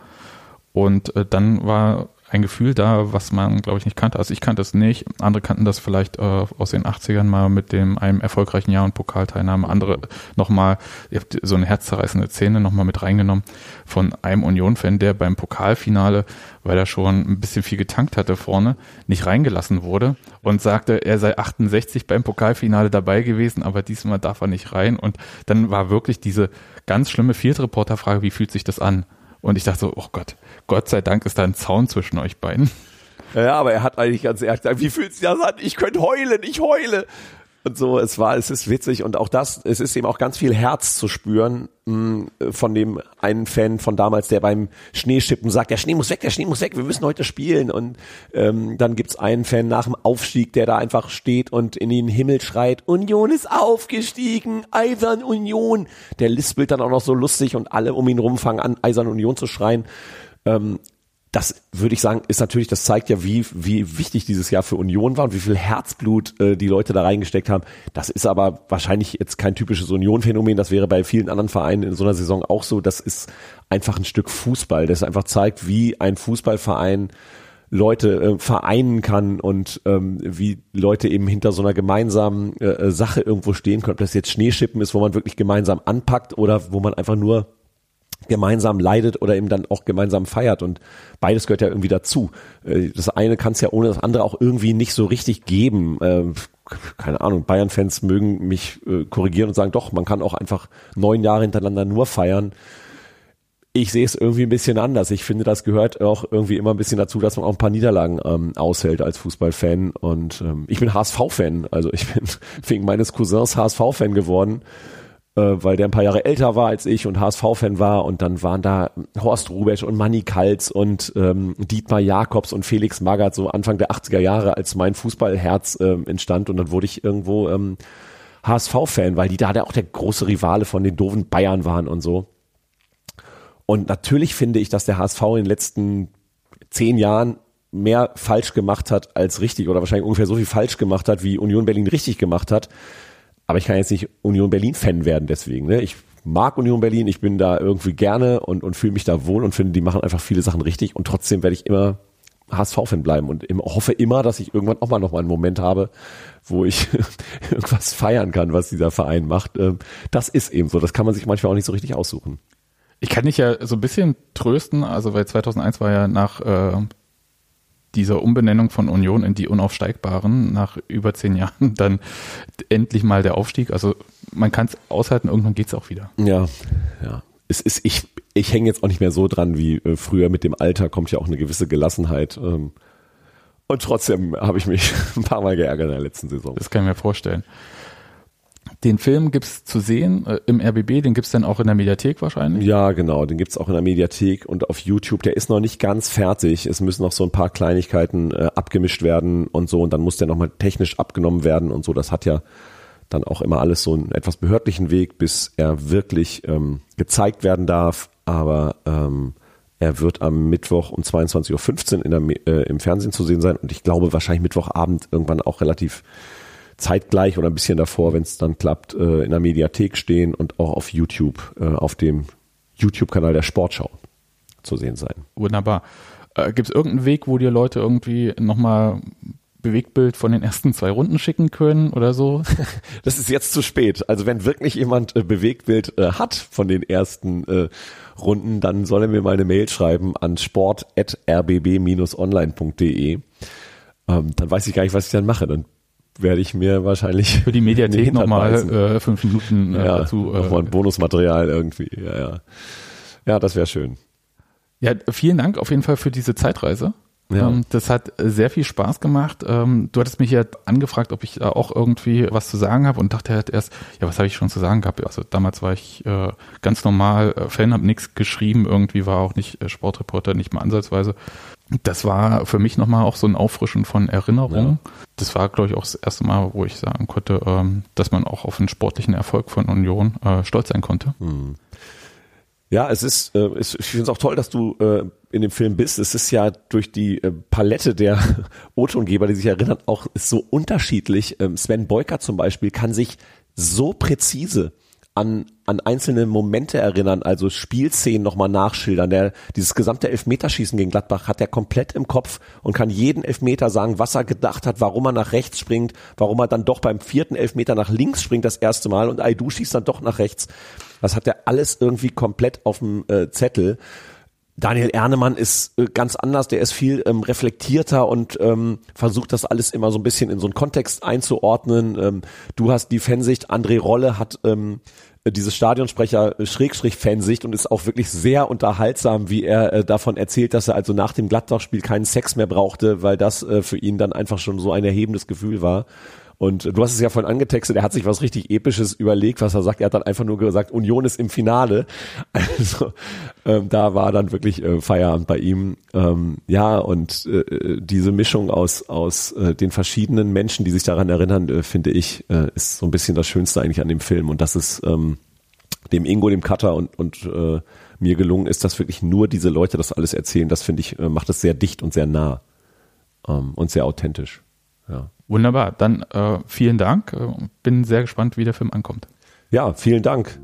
Und äh, dann war ein Gefühl da, was man, glaube ich, nicht kannte. Also ich kannte es nicht. Andere kannten das vielleicht äh, aus den 80ern mal mit dem einem erfolgreichen Jahr und Pokalteilnahme. Andere nochmal, ihr habt so eine herzzerreißende Szene nochmal mit reingenommen von einem Union-Fan, der beim Pokalfinale, weil er schon ein bisschen viel getankt hatte vorne, nicht reingelassen wurde und sagte, er sei 68 beim Pokalfinale dabei gewesen, aber diesmal darf er nicht rein. Und dann war wirklich diese ganz schlimme Field-Reporter-Frage, wie fühlt sich das an? Und ich dachte so, oh Gott, Gott sei Dank ist da ein Zaun zwischen euch beiden. Ja, aber er hat eigentlich ganz ehrlich gesagt, wie fühlt sich das an? Ich könnte heulen, ich heule. Und so, es war, es ist witzig und auch das, es ist eben auch ganz viel Herz zu spüren mh, von dem einen Fan von damals, der beim Schneeschippen sagt, der Schnee muss weg, der Schnee muss weg, wir müssen heute spielen. Und ähm, dann gibt's einen Fan nach dem Aufstieg, der da einfach steht und in den Himmel schreit, Union ist aufgestiegen, Eisern Union. Der lispelt dann auch noch so lustig und alle um ihn rum fangen an, Eisern Union zu schreien. Ähm, das würde ich sagen, ist natürlich, das zeigt ja, wie, wie wichtig dieses Jahr für Union war und wie viel Herzblut äh, die Leute da reingesteckt haben. Das ist aber wahrscheinlich jetzt kein typisches Union-Phänomen. Das wäre bei vielen anderen Vereinen in so einer Saison auch so. Das ist einfach ein Stück Fußball, das einfach zeigt, wie ein Fußballverein Leute äh, vereinen kann und ähm, wie Leute eben hinter so einer gemeinsamen äh, Sache irgendwo stehen können. Ob das jetzt Schneeschippen ist, wo man wirklich gemeinsam anpackt oder wo man einfach nur gemeinsam leidet oder eben dann auch gemeinsam feiert und beides gehört ja irgendwie dazu. Äh, das eine kann es ja ohne das andere auch irgendwie nicht so richtig geben. Äh, keine Ahnung, Bayern-Fans mögen mich äh, korrigieren und sagen, doch, man kann auch einfach neun Jahre hintereinander nur feiern. Ich sehe es irgendwie ein bisschen anders. Ich finde, das gehört auch irgendwie immer ein bisschen dazu, dass man auch ein paar Niederlagen ähm, aushält als Fußballfan. Und ähm, ich bin HSV-Fan. Also ich bin wegen meines Cousins HSV-Fan geworden weil der ein paar Jahre älter war als ich und HSV-Fan war und dann waren da Horst Rubesch und Manny Kaltz und ähm, Dietmar Jakobs und Felix Magath so Anfang der 80er Jahre, als mein Fußballherz ähm, entstand und dann wurde ich irgendwo ähm, HSV-Fan, weil die da auch der große Rivale von den doofen Bayern waren und so. Und natürlich finde ich, dass der HSV in den letzten zehn Jahren mehr falsch gemacht hat als richtig oder wahrscheinlich ungefähr so viel falsch gemacht hat, wie Union Berlin richtig gemacht hat. Aber ich kann jetzt nicht Union Berlin Fan werden deswegen. Ne? Ich mag Union Berlin, ich bin da irgendwie gerne und, und fühle mich da wohl und finde, die machen einfach viele Sachen richtig und trotzdem werde ich immer HSV-Fan bleiben und im, hoffe immer, dass ich irgendwann auch mal noch mal einen Moment habe, wo ich irgendwas feiern kann, was dieser Verein macht. Ähm, das ist eben so. Das kann man sich manchmal auch nicht so richtig aussuchen. Ich kann dich ja so ein bisschen trösten, also weil 2001 war ja nach äh, dieser Umbenennung von Union in die Unaufsteigbaren nach über zehn Jahren dann endlich mal der Aufstieg. Also man kann es aushalten, irgendwann geht es auch wieder. Ja, ja. Es ist, ich, ich hänge jetzt auch nicht mehr so dran wie äh, früher. Mit dem Alter kommt ja auch eine gewisse Gelassenheit. Ähm, und trotzdem habe ich mich ein paar Mal geärgert in der letzten Saison. Das kann ich mir vorstellen. Den Film gibt's zu sehen äh, im RBB, den gibt's dann auch in der Mediathek wahrscheinlich? Ja, genau, den gibt's auch in der Mediathek und auf YouTube. Der ist noch nicht ganz fertig. Es müssen noch so ein paar Kleinigkeiten äh, abgemischt werden und so und dann muss der nochmal technisch abgenommen werden und so. Das hat ja dann auch immer alles so einen etwas behördlichen Weg, bis er wirklich ähm, gezeigt werden darf. Aber ähm, er wird am Mittwoch um 22.15 Uhr in der, äh, im Fernsehen zu sehen sein und ich glaube wahrscheinlich Mittwochabend irgendwann auch relativ zeitgleich oder ein bisschen davor, wenn es dann klappt, äh, in der Mediathek stehen und auch auf YouTube, äh, auf dem YouTube-Kanal der Sportschau zu sehen sein. Wunderbar. Äh, Gibt es irgendeinen Weg, wo dir Leute irgendwie nochmal Bewegtbild von den ersten zwei Runden schicken können oder so? Das ist jetzt zu spät. Also wenn wirklich jemand äh, Bewegtbild äh, hat von den ersten äh, Runden, dann soll er mir mal eine Mail schreiben an sport.rbb-online.de. Ähm, dann weiß ich gar nicht, was ich dann mache. Dann werde ich mir wahrscheinlich für die Mediathek nochmal äh, fünf Minuten äh, ja, dazu. Äh, nochmal ein Bonusmaterial irgendwie. Ja, ja. ja das wäre schön. Ja, vielen Dank auf jeden Fall für diese Zeitreise. Ja. Ähm, das hat sehr viel Spaß gemacht. Ähm, du hattest mich ja angefragt, ob ich da auch irgendwie was zu sagen habe und dachte halt erst, ja, was habe ich schon zu sagen gehabt? Also damals war ich äh, ganz normal äh, Fan, habe nichts geschrieben, irgendwie war auch nicht äh, Sportreporter, nicht mal ansatzweise. Das war für mich nochmal auch so ein Auffrischen von Erinnerungen. Ja. Das war, glaube ich, auch das erste Mal, wo ich sagen konnte, ähm, dass man auch auf den sportlichen Erfolg von Union stolz sein konnte. Hm. Ja, es ist, äh, ich finde es auch toll, dass du äh, in dem Film bist. Es ist ja durch die äh, Palette der O-Tongeber, die sich erinnern, auch so unterschiedlich. Ähm, Sven Beuker zum Beispiel kann sich so präzise an, an einzelne Momente erinnern, also Spielszenen nochmal nachschildern. Der, dieses gesamte Elfmeterschießen gegen Gladbach hat er komplett im Kopf und kann jeden Elfmeter sagen, was er gedacht hat, warum er nach rechts springt, warum er dann doch beim vierten Elfmeter nach links springt das erste Mal und Aidu schießt dann doch nach rechts. Das hat er alles irgendwie komplett auf dem äh, Zettel. Daniel Ernemann ist äh, ganz anders, der ist viel ähm, reflektierter und ähm, versucht das alles immer so ein bisschen in so einen Kontext einzuordnen. Ähm, du hast die Fansicht, André Rolle hat ähm, dieses Stadionsprecher äh, Schrägstrich Fansicht und ist auch wirklich sehr unterhaltsam, wie er äh, davon erzählt, dass er also nach dem Gladbach-Spiel keinen Sex mehr brauchte, weil das äh, für ihn dann einfach schon so ein erhebendes Gefühl war. Und du hast es ja vorhin angetextet, er hat sich was richtig Episches überlegt, was er sagt. Er hat dann einfach nur gesagt, Union ist im Finale. Also ähm, da war dann wirklich äh, Feierabend bei ihm. Ähm, ja, und äh, diese Mischung aus, aus äh, den verschiedenen Menschen, die sich daran erinnern, äh, finde ich, äh, ist so ein bisschen das Schönste eigentlich an dem Film. Und das ist ähm, dem Ingo, dem Cutter und, und äh, mir gelungen ist, dass wirklich nur diese Leute das alles erzählen. Das finde ich, äh, macht es sehr dicht und sehr nah ähm, und sehr authentisch. Ja. Wunderbar. Dann äh, vielen Dank. Bin sehr gespannt, wie der Film ankommt. Ja, vielen Dank.